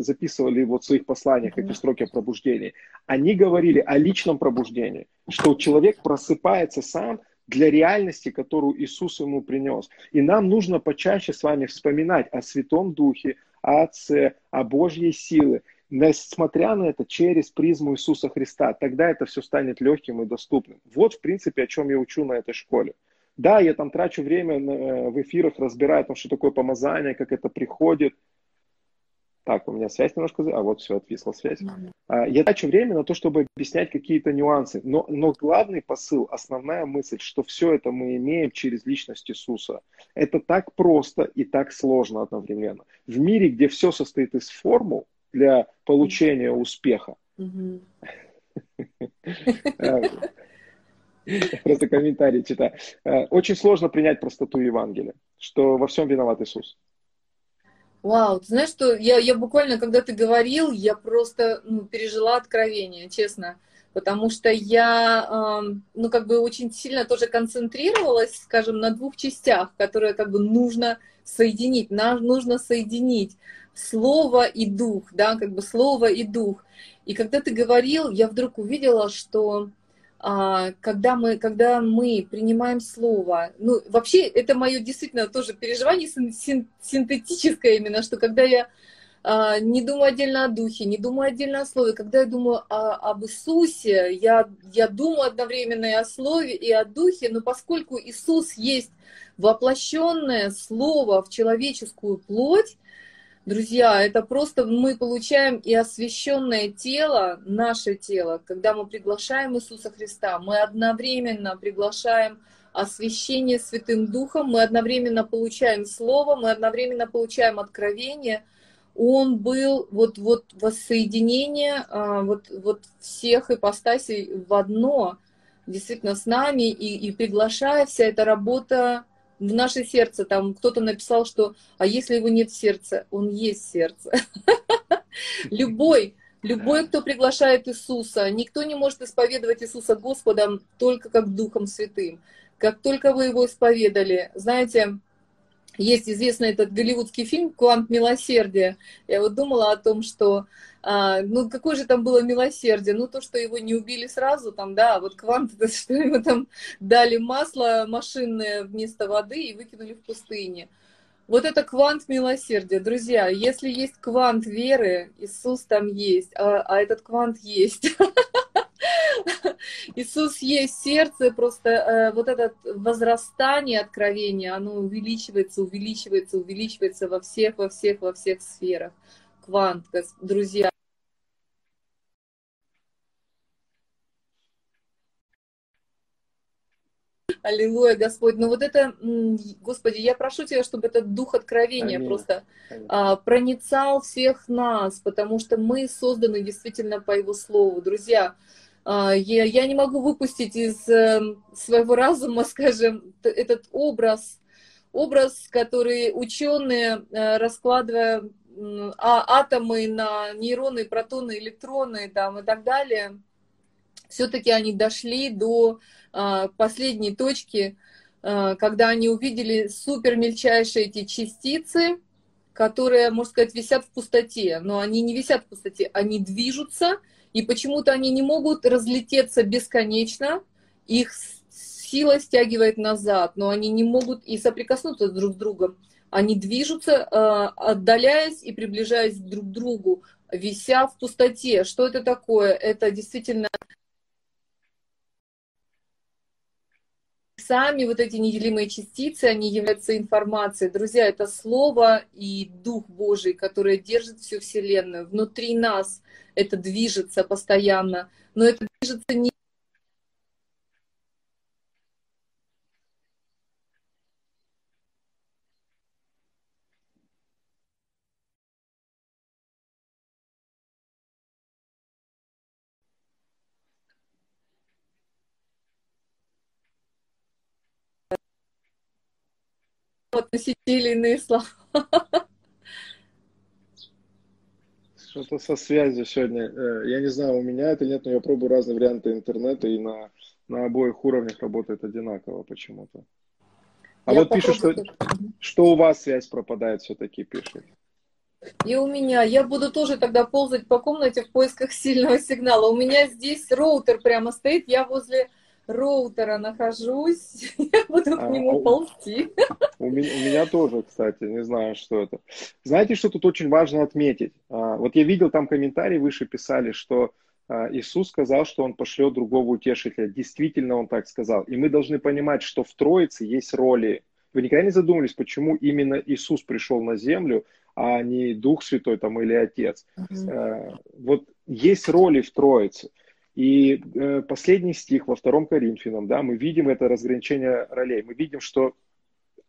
Speaker 2: записывали вот в своих посланиях эти строки о пробуждении, они говорили о личном пробуждении. Что человек просыпается сам для реальности, которую Иисус ему принес. И нам нужно почаще с вами вспоминать о Святом Духе, Отце, о Божьей силы, несмотря на это через призму Иисуса Христа. Тогда это все станет легким и доступным. Вот, в принципе, о чем я учу на этой школе. Да, я там трачу время э, в эфирах, разбираю, там, что такое помазание, как это приходит – так, у меня связь немножко... А вот все, отвисла связь. Mm-hmm. Я трачу время на то, чтобы объяснять какие-то нюансы. Но, но главный посыл, основная мысль, что все это мы имеем через личность Иисуса. Это так просто и так сложно одновременно. В мире, где все состоит из формул для получения успеха. Просто комментарий читаю. Э, очень сложно принять простоту Евангелия, что во всем виноват Иисус.
Speaker 1: Вау, ты знаешь, что я, я буквально, когда ты говорил, я просто ну, пережила откровение, честно. Потому что я, э, ну, как бы очень сильно тоже концентрировалась, скажем, на двух частях, которые как бы нужно соединить. Нам нужно соединить слово и дух, да, как бы слово и дух. И когда ты говорил, я вдруг увидела, что когда мы, когда мы принимаем слово, ну, вообще, это мое действительно тоже переживание синтетическое именно, что когда я а, не думаю отдельно о духе, не думаю отдельно о слове, когда я думаю о, об Иисусе, я, я думаю одновременно и о слове, и о духе, но поскольку Иисус есть воплощенное слово в человеческую плоть, Друзья, это просто мы получаем и освященное тело, наше тело, когда мы приглашаем Иисуса Христа, мы одновременно приглашаем освящение Святым Духом, мы одновременно получаем Слово, мы одновременно получаем откровение. Он был вот, вот воссоединение а, вот, вот всех ипостасей в одно, действительно с нами, и, и приглашая вся эта работа в наше сердце. Там кто-то написал, что «а если его нет в сердце?» Он есть сердце. Любой, любой, кто приглашает Иисуса, никто не может исповедовать Иисуса Господом только как Духом Святым. Как только вы его исповедали, знаете, есть известный этот голливудский фильм «Квант милосердия». Я вот думала о том, что, а, ну, какое же там было милосердие? Ну, то, что его не убили сразу, там, да, а вот квант, это что ему там дали масло машинное вместо воды и выкинули в пустыне. Вот это квант милосердия. Друзья, если есть квант веры, Иисус там есть, а, а этот квант есть. Иисус есть сердце, просто э, вот это возрастание откровения, оно увеличивается, увеличивается, увеличивается во всех, во всех, во всех сферах. Квант, друзья. Аллилуйя, Господь. Но ну вот это, Господи, я прошу Тебя, чтобы этот дух откровения Аминь. просто. А, проницал всех нас, потому что мы созданы действительно по Его Слову. Друзья, я, я не могу выпустить из эм, своего разума, скажем, этот образ, образ, который ученые, э, раскладывая а, атомы на нейроны, протоны, электроны там, и так далее, все-таки они дошли до а, последней точки, а, когда они увидели супер мельчайшие эти частицы, которые, можно сказать, висят в пустоте. Но они не висят в пустоте, они движутся, и почему-то они не могут разлететься бесконечно, их сила стягивает назад, но они не могут и соприкоснуться друг с другом. Они движутся, а, отдаляясь и приближаясь друг к другу, вися в пустоте. Что это такое? Это действительно сами вот эти неделимые частицы, они являются информацией. Друзья, это Слово и Дух Божий, который держит всю Вселенную. Внутри нас это движется постоянно, но это движется не относить те или иные слова.
Speaker 2: Что-то со связью сегодня. Э, я не знаю, у меня это нет, но я пробую разные варианты интернета, и на, на обоих уровнях работает одинаково почему-то. А я вот пишут, что, что у вас связь пропадает все-таки, пишут.
Speaker 1: И у меня. Я буду тоже тогда ползать по комнате в поисках сильного сигнала. У меня здесь роутер прямо стоит, я возле роутера нахожусь, я буду к а, нему ползти.
Speaker 2: У меня, у меня тоже, кстати, не знаю, что это. Знаете, что тут очень важно отметить? А, вот я видел там комментарий, выше писали, что а, Иисус сказал, что Он пошлет другого утешителя. Действительно, Он так сказал. И мы должны понимать, что в Троице есть роли. Вы никогда не задумывались, почему именно Иисус пришел на землю, а не Дух Святой там или Отец? Mm-hmm. Вот есть роли в Троице. И э, последний стих во втором Коринфянам, да, мы видим это разграничение ролей. Мы видим, что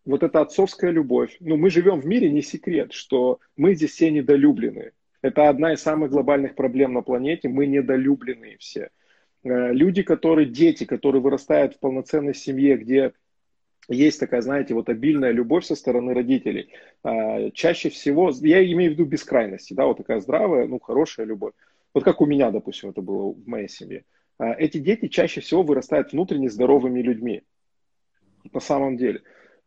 Speaker 2: вот эта отцовская любовь, ну, мы живем в мире, не секрет, что мы здесь все недолюблены. Это одна из самых глобальных проблем на планете, мы недолюбленные все. Э, люди, которые, дети, которые вырастают в полноценной семье, где есть такая, знаете, вот обильная любовь со стороны родителей. Э, чаще всего, я имею в виду бескрайности, да, вот такая здравая, ну, хорошая любовь. Вот как у меня, допустим, это было в моей семье. А, эти дети чаще всего вырастают внутренне здоровыми людьми. На самом деле.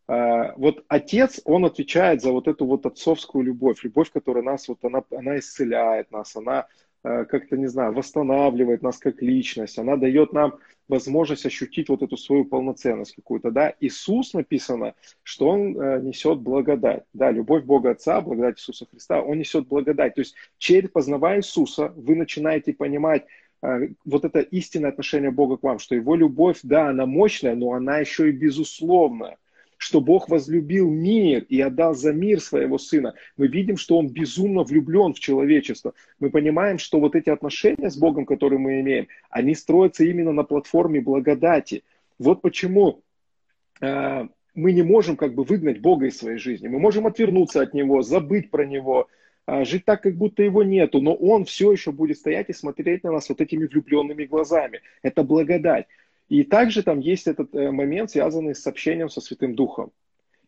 Speaker 2: А, вот отец, он отвечает за вот эту вот отцовскую любовь. Любовь, которая нас, вот она, она исцеляет нас, она как-то, не знаю, восстанавливает нас как личность, она дает нам возможность ощутить вот эту свою полноценность какую-то, да. Иисус написано, что Он э, несет благодать, да, любовь Бога Отца, благодать Иисуса Христа, Он несет благодать. То есть через познавая Иисуса вы начинаете понимать э, вот это истинное отношение Бога к вам, что Его любовь, да, она мощная, но она еще и безусловная что Бог возлюбил мир и отдал за мир своего Сына. Мы видим, что Он безумно влюблен в человечество. Мы понимаем, что вот эти отношения с Богом, которые мы имеем, они строятся именно на платформе благодати. Вот почему э, мы не можем как бы выгнать Бога из своей жизни. Мы можем отвернуться от Него, забыть про Него, э, жить так, как будто Его нету, но Он все еще будет стоять и смотреть на нас вот этими влюбленными глазами. Это благодать. И также там есть этот э, момент, связанный с общением со Святым Духом.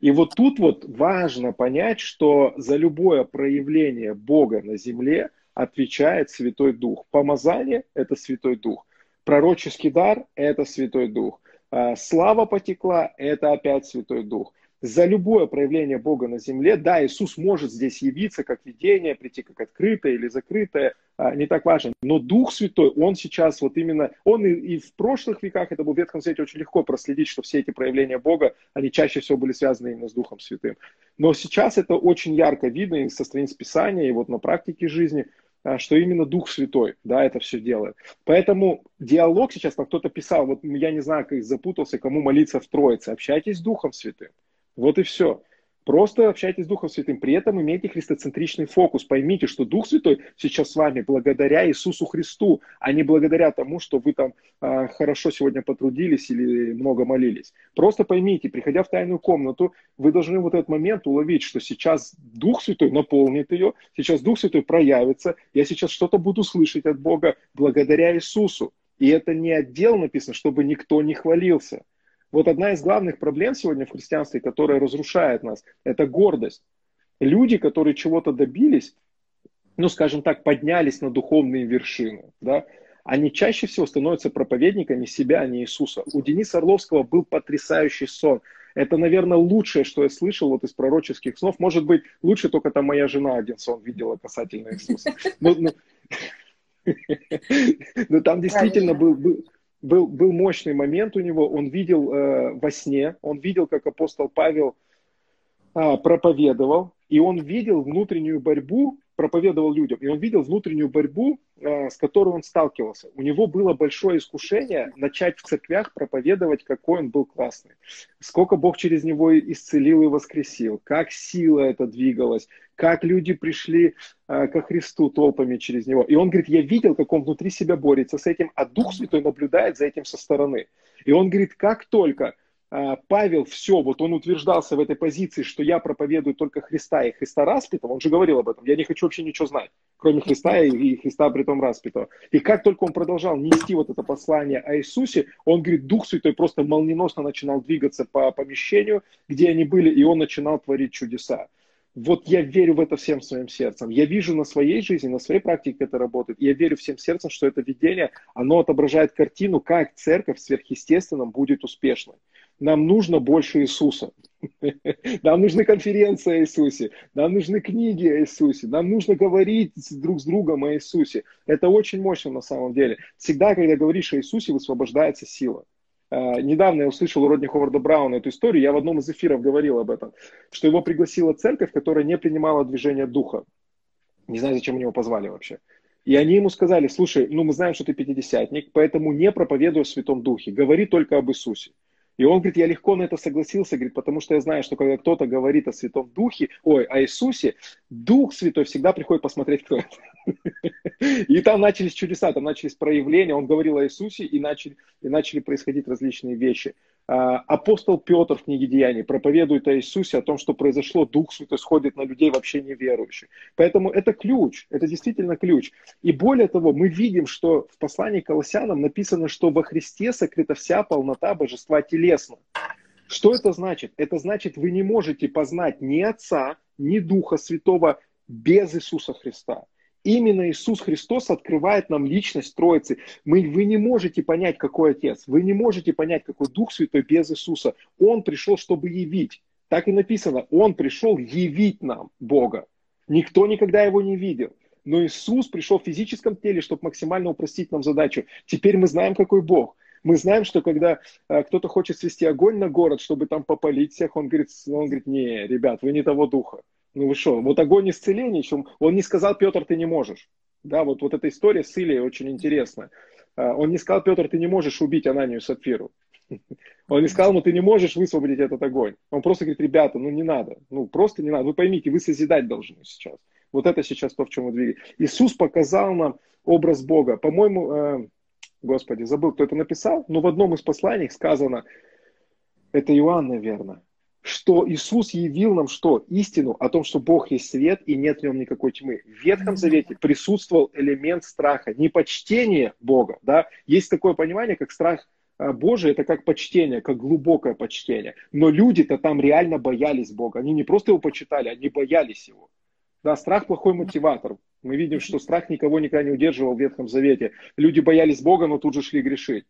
Speaker 2: И вот тут вот важно понять, что за любое проявление Бога на земле отвечает Святой Дух. Помазание – это Святой Дух. Пророческий дар – это Святой Дух. А, слава потекла – это опять Святой Дух за любое проявление Бога на земле, да, Иисус может здесь явиться как видение, прийти как открытое или закрытое, а, не так важно. Но Дух Святой, Он сейчас вот именно, Он и, и в прошлых веках, это был в Ветхом Свете очень легко проследить, что все эти проявления Бога, они чаще всего были связаны именно с Духом Святым. Но сейчас это очень ярко видно и со страниц Писания, и вот на практике жизни, а, что именно Дух Святой, да, это все делает. Поэтому диалог сейчас, как кто-то писал, вот я не знаю, как запутался, кому молиться в Троице, общайтесь с Духом Святым. Вот и все. Просто общайтесь с Духом Святым, при этом имейте христоцентричный фокус. Поймите, что Дух Святой сейчас с вами благодаря Иисусу Христу, а не благодаря тому, что вы там э, хорошо сегодня потрудились или много молились. Просто поймите, приходя в тайную комнату, вы должны вот этот момент уловить, что сейчас Дух Святой наполнит ее, сейчас Дух Святой проявится, я сейчас что-то буду слышать от Бога благодаря Иисусу. И это не отдел написано, чтобы никто не хвалился. Вот одна из главных проблем сегодня в христианстве, которая разрушает нас, это гордость. Люди, которые чего-то добились, ну, скажем так, поднялись на духовные вершины, да, они чаще всего становятся проповедниками себя, а не Иисуса. У Дениса Орловского был потрясающий сон. Это, наверное, лучшее, что я слышал вот из пророческих снов. Может быть, лучше только там моя жена один сон видела касательно Иисуса. Но, но, но там действительно был, был, был, был мощный момент у него, он видел э, во сне, он видел, как апостол Павел э, проповедовал, и он видел внутреннюю борьбу, проповедовал людям, и он видел внутреннюю борьбу, с которой он сталкивался. У него было большое искушение начать в церквях проповедовать, какой он был классный. Сколько Бог через него исцелил и воскресил, как сила это двигалась, как люди пришли э, ко Христу толпами через него. И он говорит, я видел, как он внутри себя борется с этим, а Дух Святой наблюдает за этим со стороны. И он говорит, как только Павел все, вот он утверждался в этой позиции, что я проповедую только Христа и Христа распятого, он же говорил об этом, я не хочу вообще ничего знать, кроме Христа и Христа при том распятого. И как только он продолжал нести вот это послание о Иисусе, он говорит, Дух Святой просто молниеносно начинал двигаться по помещению, где они были, и он начинал творить чудеса вот я верю в это всем своим сердцем. Я вижу на своей жизни, на своей практике это работает. И я верю всем сердцем, что это видение, оно отображает картину, как церковь в сверхъестественном будет успешной. Нам нужно больше Иисуса. Нам нужны конференции о Иисусе. Нам нужны книги о Иисусе. Нам нужно говорить друг с другом о Иисусе. Это очень мощно на самом деле. Всегда, когда говоришь о Иисусе, высвобождается сила. А, недавно я услышал у Родни Ховарда Брауна эту историю, я в одном из эфиров говорил об этом, что его пригласила церковь, которая не принимала движение духа. Не знаю, зачем его позвали вообще. И они ему сказали, слушай, ну мы знаем, что ты пятидесятник, поэтому не проповедуй о Святом Духе, говори только об Иисусе. И он говорит, я легко на это согласился, говорит, потому что я знаю, что когда кто-то говорит о Святом Духе, ой, о Иисусе, Дух Святой всегда приходит посмотреть, кто это. И там начались чудеса, там начались проявления, он говорил о Иисусе, и начали, и начали происходить различные вещи. А, апостол Петр в книге Деяний проповедует о Иисусе, о том, что произошло, Дух Святой сходит на людей вообще неверующих. Поэтому это ключ, это действительно ключ. И более того, мы видим, что в послании к Колоссянам написано, что во Христе сокрыта вся полнота божества телесно. Что это значит? Это значит, вы не можете познать ни Отца, ни Духа Святого без Иисуса Христа. Именно Иисус Христос открывает нам личность Троицы. Мы, вы не можете понять, какой Отец. Вы не можете понять, какой Дух Святой без Иисуса. Он пришел, чтобы явить. Так и написано. Он пришел явить нам Бога. Никто никогда его не видел. Но Иисус пришел в физическом теле, чтобы максимально упростить нам задачу. Теперь мы знаем, какой Бог. Мы знаем, что когда э, кто-то хочет свести огонь на город, чтобы там попалить всех, он говорит, он говорит, не, ребят, вы не того духа. Ну вы что, вот огонь исцеления, чем он не сказал, Петр, ты не можешь. Да, вот, вот эта история с Илией очень интересная. А, он не сказал, Петр, ты не можешь убить Ананию Сапфиру. Он не сказал, ну ты не можешь высвободить этот огонь. Он просто говорит, ребята, ну не надо. Ну просто не надо. Вы поймите, вы созидать должны сейчас. Вот это сейчас то, в чем мы двигаемся. Иисус показал нам образ Бога. По-моему, э, Господи, забыл, кто это написал, но в одном из посланий сказано, это Иоанн, наверное, что Иисус явил нам что? Истину о том, что Бог есть свет и нет в нем никакой тьмы. В Ветхом Завете присутствовал элемент страха, не почтение Бога. Да? Есть такое понимание, как страх а, Божий, это как почтение, как глубокое почтение. Но люди-то там реально боялись Бога. Они не просто его почитали, они боялись его. Да, страх плохой мотиватор. Мы видим, что страх никого никогда не удерживал в Ветхом Завете. Люди боялись Бога, но тут же шли грешить.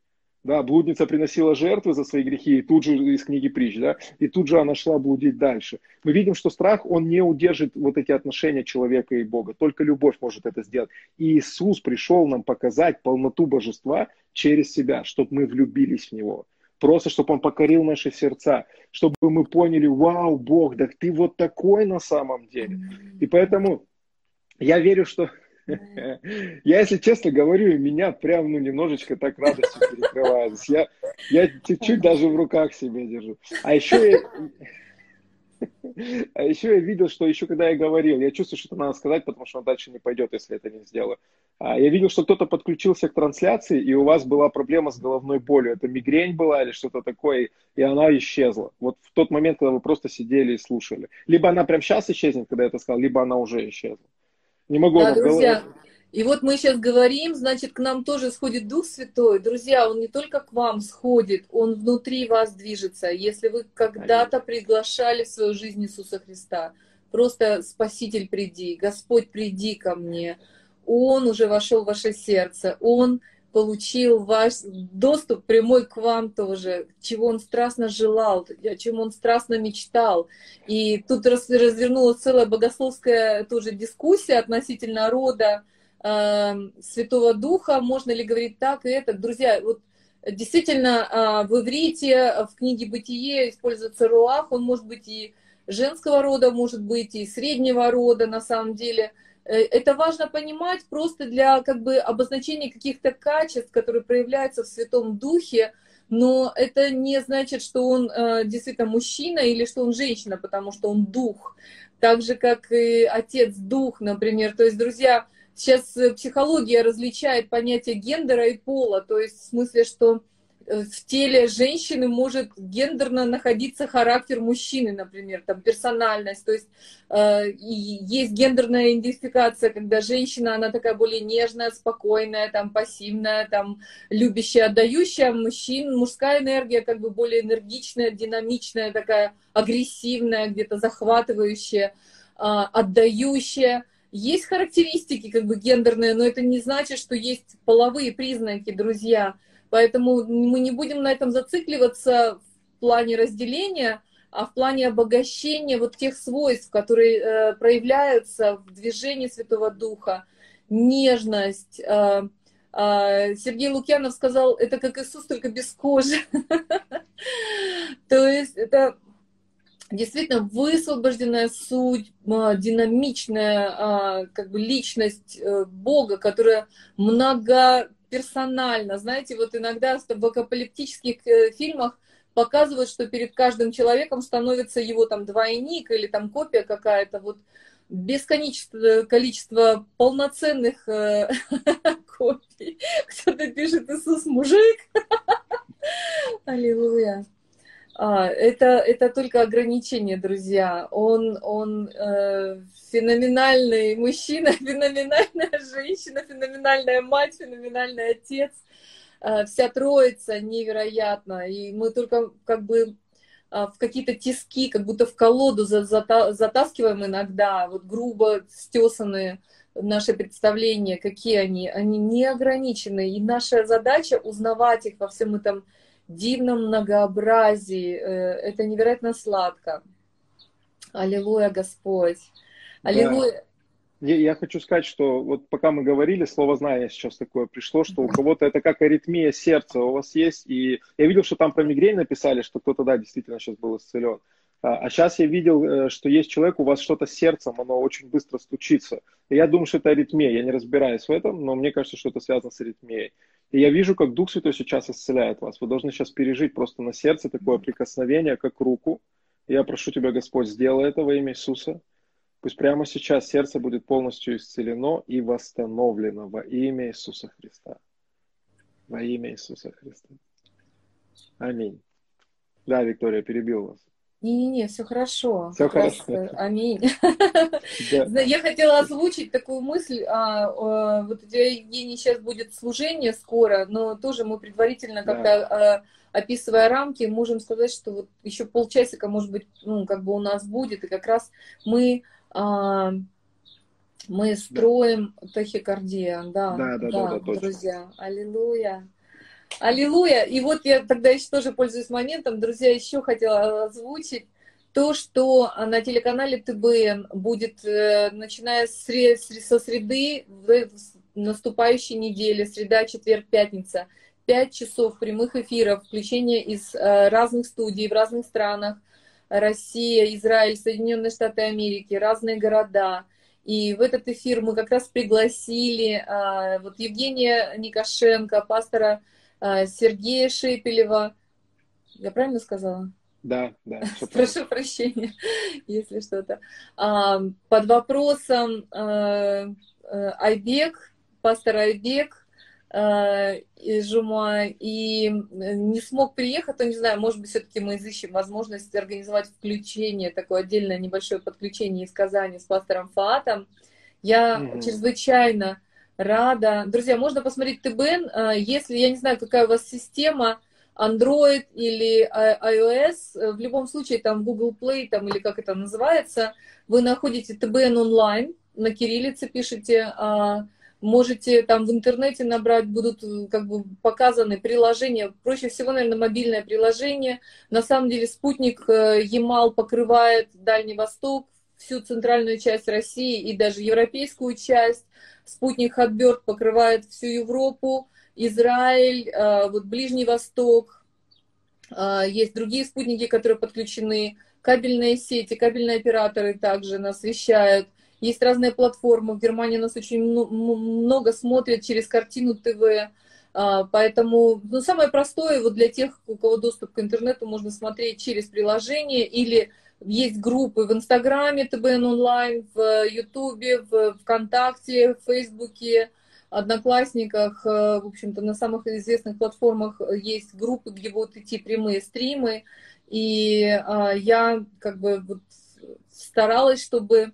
Speaker 2: Да, блудница приносила жертвы за свои грехи, и тут же из книги притч, да, и тут же она шла блудить дальше. Мы видим, что страх, он не удержит вот эти отношения человека и Бога. Только любовь может это сделать. И Иисус пришел нам показать полноту божества через себя, чтобы мы влюбились в Него. Просто, чтобы Он покорил наши сердца, чтобы мы поняли, вау, Бог, да ты вот такой на самом деле. И поэтому я верю, что я, если честно говорю, меня прям ну, немножечко так радостью перекрывает. Я, я чуть-чуть даже в руках себе держу. А еще я, а еще я видел, что еще когда я говорил, я чувствую, что это надо сказать, потому что он дальше не пойдет, если это не сделаю. А я видел, что кто-то подключился к трансляции, и у вас была проблема с головной болью. Это мигрень была или что-то такое, и она исчезла. Вот в тот момент, когда вы просто сидели и слушали. Либо она прям сейчас исчезнет, когда я это сказал, либо она уже исчезла.
Speaker 1: Не могу да, друзья, и вот мы сейчас говорим, значит, к нам тоже сходит Дух Святой. Друзья, Он не только к вам сходит, Он внутри вас движется. Если вы когда-то приглашали в свою жизнь Иисуса Христа, просто Спаситель приди, Господь приди ко мне, Он уже вошел в ваше сердце, Он получил ваш доступ прямой к вам тоже, чего он страстно желал, о чем он страстно мечтал. И тут развернулась целая богословская тоже дискуссия относительно рода э, Святого Духа, можно ли говорить так и это. Друзья, вот действительно э, в иврите, в книге «Бытие» используется руах, он может быть и женского рода, может быть и среднего рода на самом деле – это важно понимать просто для как бы обозначения каких-то качеств, которые проявляются в Святом Духе, но это не значит, что он э, действительно мужчина или что он женщина, потому что он дух. Так же, как и отец дух, например. То есть, друзья, сейчас психология различает понятие гендера и пола, то есть в смысле, что Э, в теле женщины может гендерно находиться характер мужчины, например, там персональность, то есть э, есть гендерная идентификация, когда женщина, она такая более нежная, спокойная, там пассивная, там любящая, отдающая, мужчин, мужская энергия как бы более энергичная, динамичная, такая агрессивная, где-то захватывающая, э, отдающая. Есть характеристики как бы гендерные, но это не значит, что есть половые признаки, друзья. Поэтому мы не будем на этом зацикливаться в плане разделения, а в плане обогащения вот тех свойств, которые э, проявляются в движении Святого Духа, нежность. Э, э, Сергей Лукьянов сказал, это как Иисус, только без кожи. То есть это действительно высвобожденная суть, динамичная а, как бы личность э, Бога, которая много персонально. Знаете, вот иногда в апокалиптических э, фильмах показывают, что перед каждым человеком становится его там двойник или там копия какая-то. Вот бесконечное количество полноценных э, копий. Кто-то пишет Иисус мужик. Аллилуйя. А, это, это только ограничение, друзья. Он, он э, феноменальный мужчина, феноменальная женщина, феноменальная мать, феноменальный отец. Э, вся троица невероятно. И мы только как бы э, в какие-то тиски, как будто в колоду за, за, затаскиваем иногда, вот грубо стесанные наши представления, какие они. Они неограничены. И наша задача узнавать их во всем этом дивном многообразии. Э, это невероятно сладко. Аллилуйя, Господь. Аллилуйя.
Speaker 2: Я, я хочу сказать, что вот пока мы говорили, слово знание сейчас такое пришло, что у кого-то это как аритмия сердца у вас есть. И я видел, что там про мигрень написали, что кто-то, да, действительно сейчас был исцелен. А, а сейчас я видел, э, что есть человек, у вас что-то с сердцем, оно очень быстро стучится. И я думаю, что это аритмия. Я не разбираюсь в этом, но мне кажется, что это связано с аритмией. И я вижу, как Дух Святой сейчас исцеляет вас. Вы должны сейчас пережить просто на сердце такое прикосновение, как руку. И я прошу Тебя, Господь, сделай это во имя Иисуса. Пусть прямо сейчас сердце будет полностью исцелено и восстановлено во имя Иисуса Христа. Во имя Иисуса Христа. Аминь. Да, Виктория, перебил вас.
Speaker 1: Не-не-не, все хорошо.
Speaker 2: Все хорошо.
Speaker 1: Аминь. Да. Я хотела озвучить такую мысль. А, а, вот у тебя, Евгений, сейчас будет служение скоро, но тоже мы предварительно как-то да. а, описывая рамки, можем сказать, что вот еще полчасика, может быть, ну, как бы у нас будет, и как раз мы а, мы строим да. тахикардия, да, да, да, да, да друзья, точно. аллилуйя. Аллилуйя. И вот я тогда еще тоже пользуюсь моментом, друзья, еще хотела озвучить то, что на телеканале ТБН будет, э, начиная со среды в наступающей неделе, среда, четверг, пятница, 5 часов прямых эфиров, включение из э, разных студий в разных странах, Россия, Израиль, Соединенные Штаты Америки, разные города. И в этот эфир мы как раз пригласили а, вот Евгения Никошенко, пастора а, Сергея Шепелева. Я правильно сказала?
Speaker 2: Да, да.
Speaker 1: Прошу прощения, если что-то. А, под вопросом а, Айбек, пастор Айбек из Жума, и не смог приехать, то не знаю, может быть, все-таки мы изыщем возможность организовать включение, такое отдельное небольшое подключение из Казани с пастором Фаатом. Я mm-hmm. чрезвычайно рада. Друзья, можно посмотреть ТБН, а, если, я не знаю, какая у вас система, Android или iOS, в любом случае там Google Play там, или как это называется, вы находите ТБН онлайн, на кириллице пишите, а, можете там в интернете набрать, будут как бы показаны приложения, проще всего, наверное, мобильное приложение. На самом деле спутник э, Ямал покрывает Дальний Восток, всю центральную часть России и даже европейскую часть. Спутник Хатберт покрывает всю Европу, Израиль, э, вот Ближний Восток. Э, есть другие спутники, которые подключены. Кабельные сети, кабельные операторы также нас вещают. Есть разные платформы. В Германии нас очень много смотрят через картину ТВ. Э, поэтому ну, самое простое вот для тех, у кого доступ к интернету, можно смотреть через приложение или есть группы в Инстаграме ТБН онлайн, в Ютубе, в ВКонтакте, в Фейсбуке, Одноклассниках, в общем-то, на самых известных платформах есть группы, где будут идти прямые стримы. И я как бы вот старалась, чтобы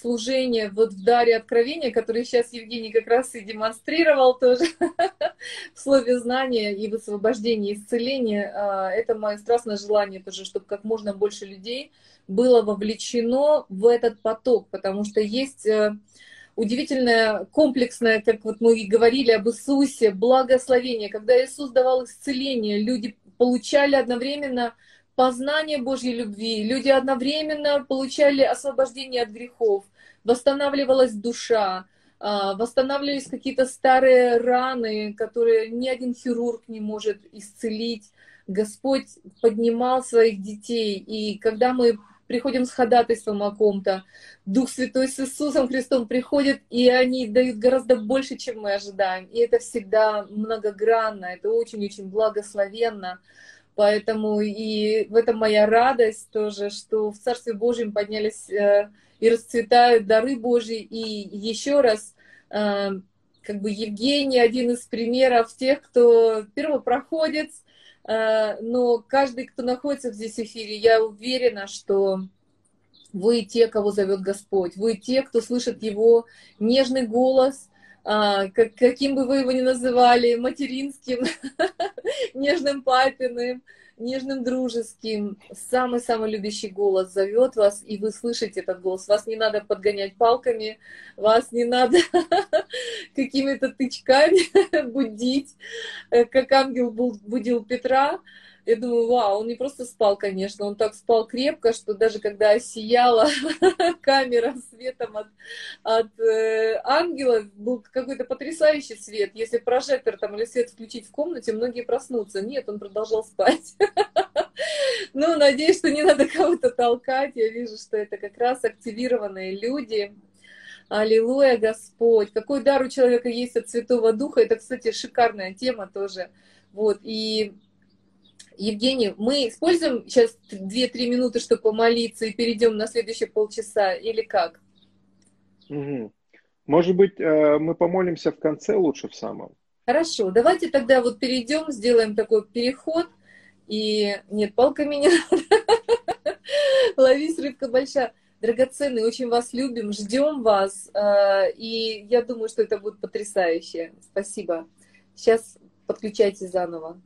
Speaker 1: служение вот в даре откровения, которое сейчас Евгений как раз и демонстрировал тоже в слове знания и в освобождении, исцеления. А, это мое страстное желание тоже, чтобы как можно больше людей было вовлечено в этот поток, потому что есть э, удивительное, комплексное, как вот мы и говорили об Иисусе, благословение. Когда Иисус давал исцеление, люди получали одновременно познание Божьей любви. Люди одновременно получали освобождение от грехов, восстанавливалась душа, а, восстанавливались какие-то старые раны, которые ни один хирург не может исцелить. Господь поднимал своих детей, и когда мы приходим с ходатайством о ком-то, Дух Святой с Иисусом Христом приходит, и они дают гораздо больше, чем мы ожидаем. И это всегда многогранно, это очень-очень благословенно. Поэтому и в этом моя радость тоже, что в Царстве Божьем поднялись э, и расцветают дары Божьи. И еще раз, э, как бы Евгений один из примеров тех, кто первопроходец, э, но каждый, кто находится здесь в эфире, я уверена, что вы те, кого зовет Господь, вы те, кто слышит Его нежный голос, как, каким бы вы его ни называли, материнским, нежным папиным, нежным дружеским, самый-самый любящий голос зовет вас, и вы слышите этот голос. Вас не надо подгонять палками, вас не надо какими-то тычками будить, э, как ангел будил Петра, я думаю, вау, он не просто спал, конечно, он так спал крепко, что даже когда сияла камера светом от, от э, ангела, был какой-то потрясающий свет. Если прожектор там или свет включить в комнате, многие проснутся. Нет, он продолжал спать. Ну, надеюсь, что не надо кого-то толкать. Я вижу, что это как раз активированные люди, Аллилуйя, Господь. Какой дар у человека есть от Святого Духа. Это, кстати, шикарная тема тоже. Вот. И Евгений, мы используем сейчас 2-3 минуты, чтобы помолиться, и перейдем на следующие полчаса, или как?
Speaker 2: Угу. Может быть, э, мы помолимся в конце лучше в самом?
Speaker 1: Хорошо, давайте тогда вот перейдем, сделаем такой переход. И нет, палками не надо. Ловись, рыбка большая. Драгоценный, очень вас любим, ждем вас. Э, и я думаю, что это будет потрясающе. Спасибо. Сейчас подключайтесь заново.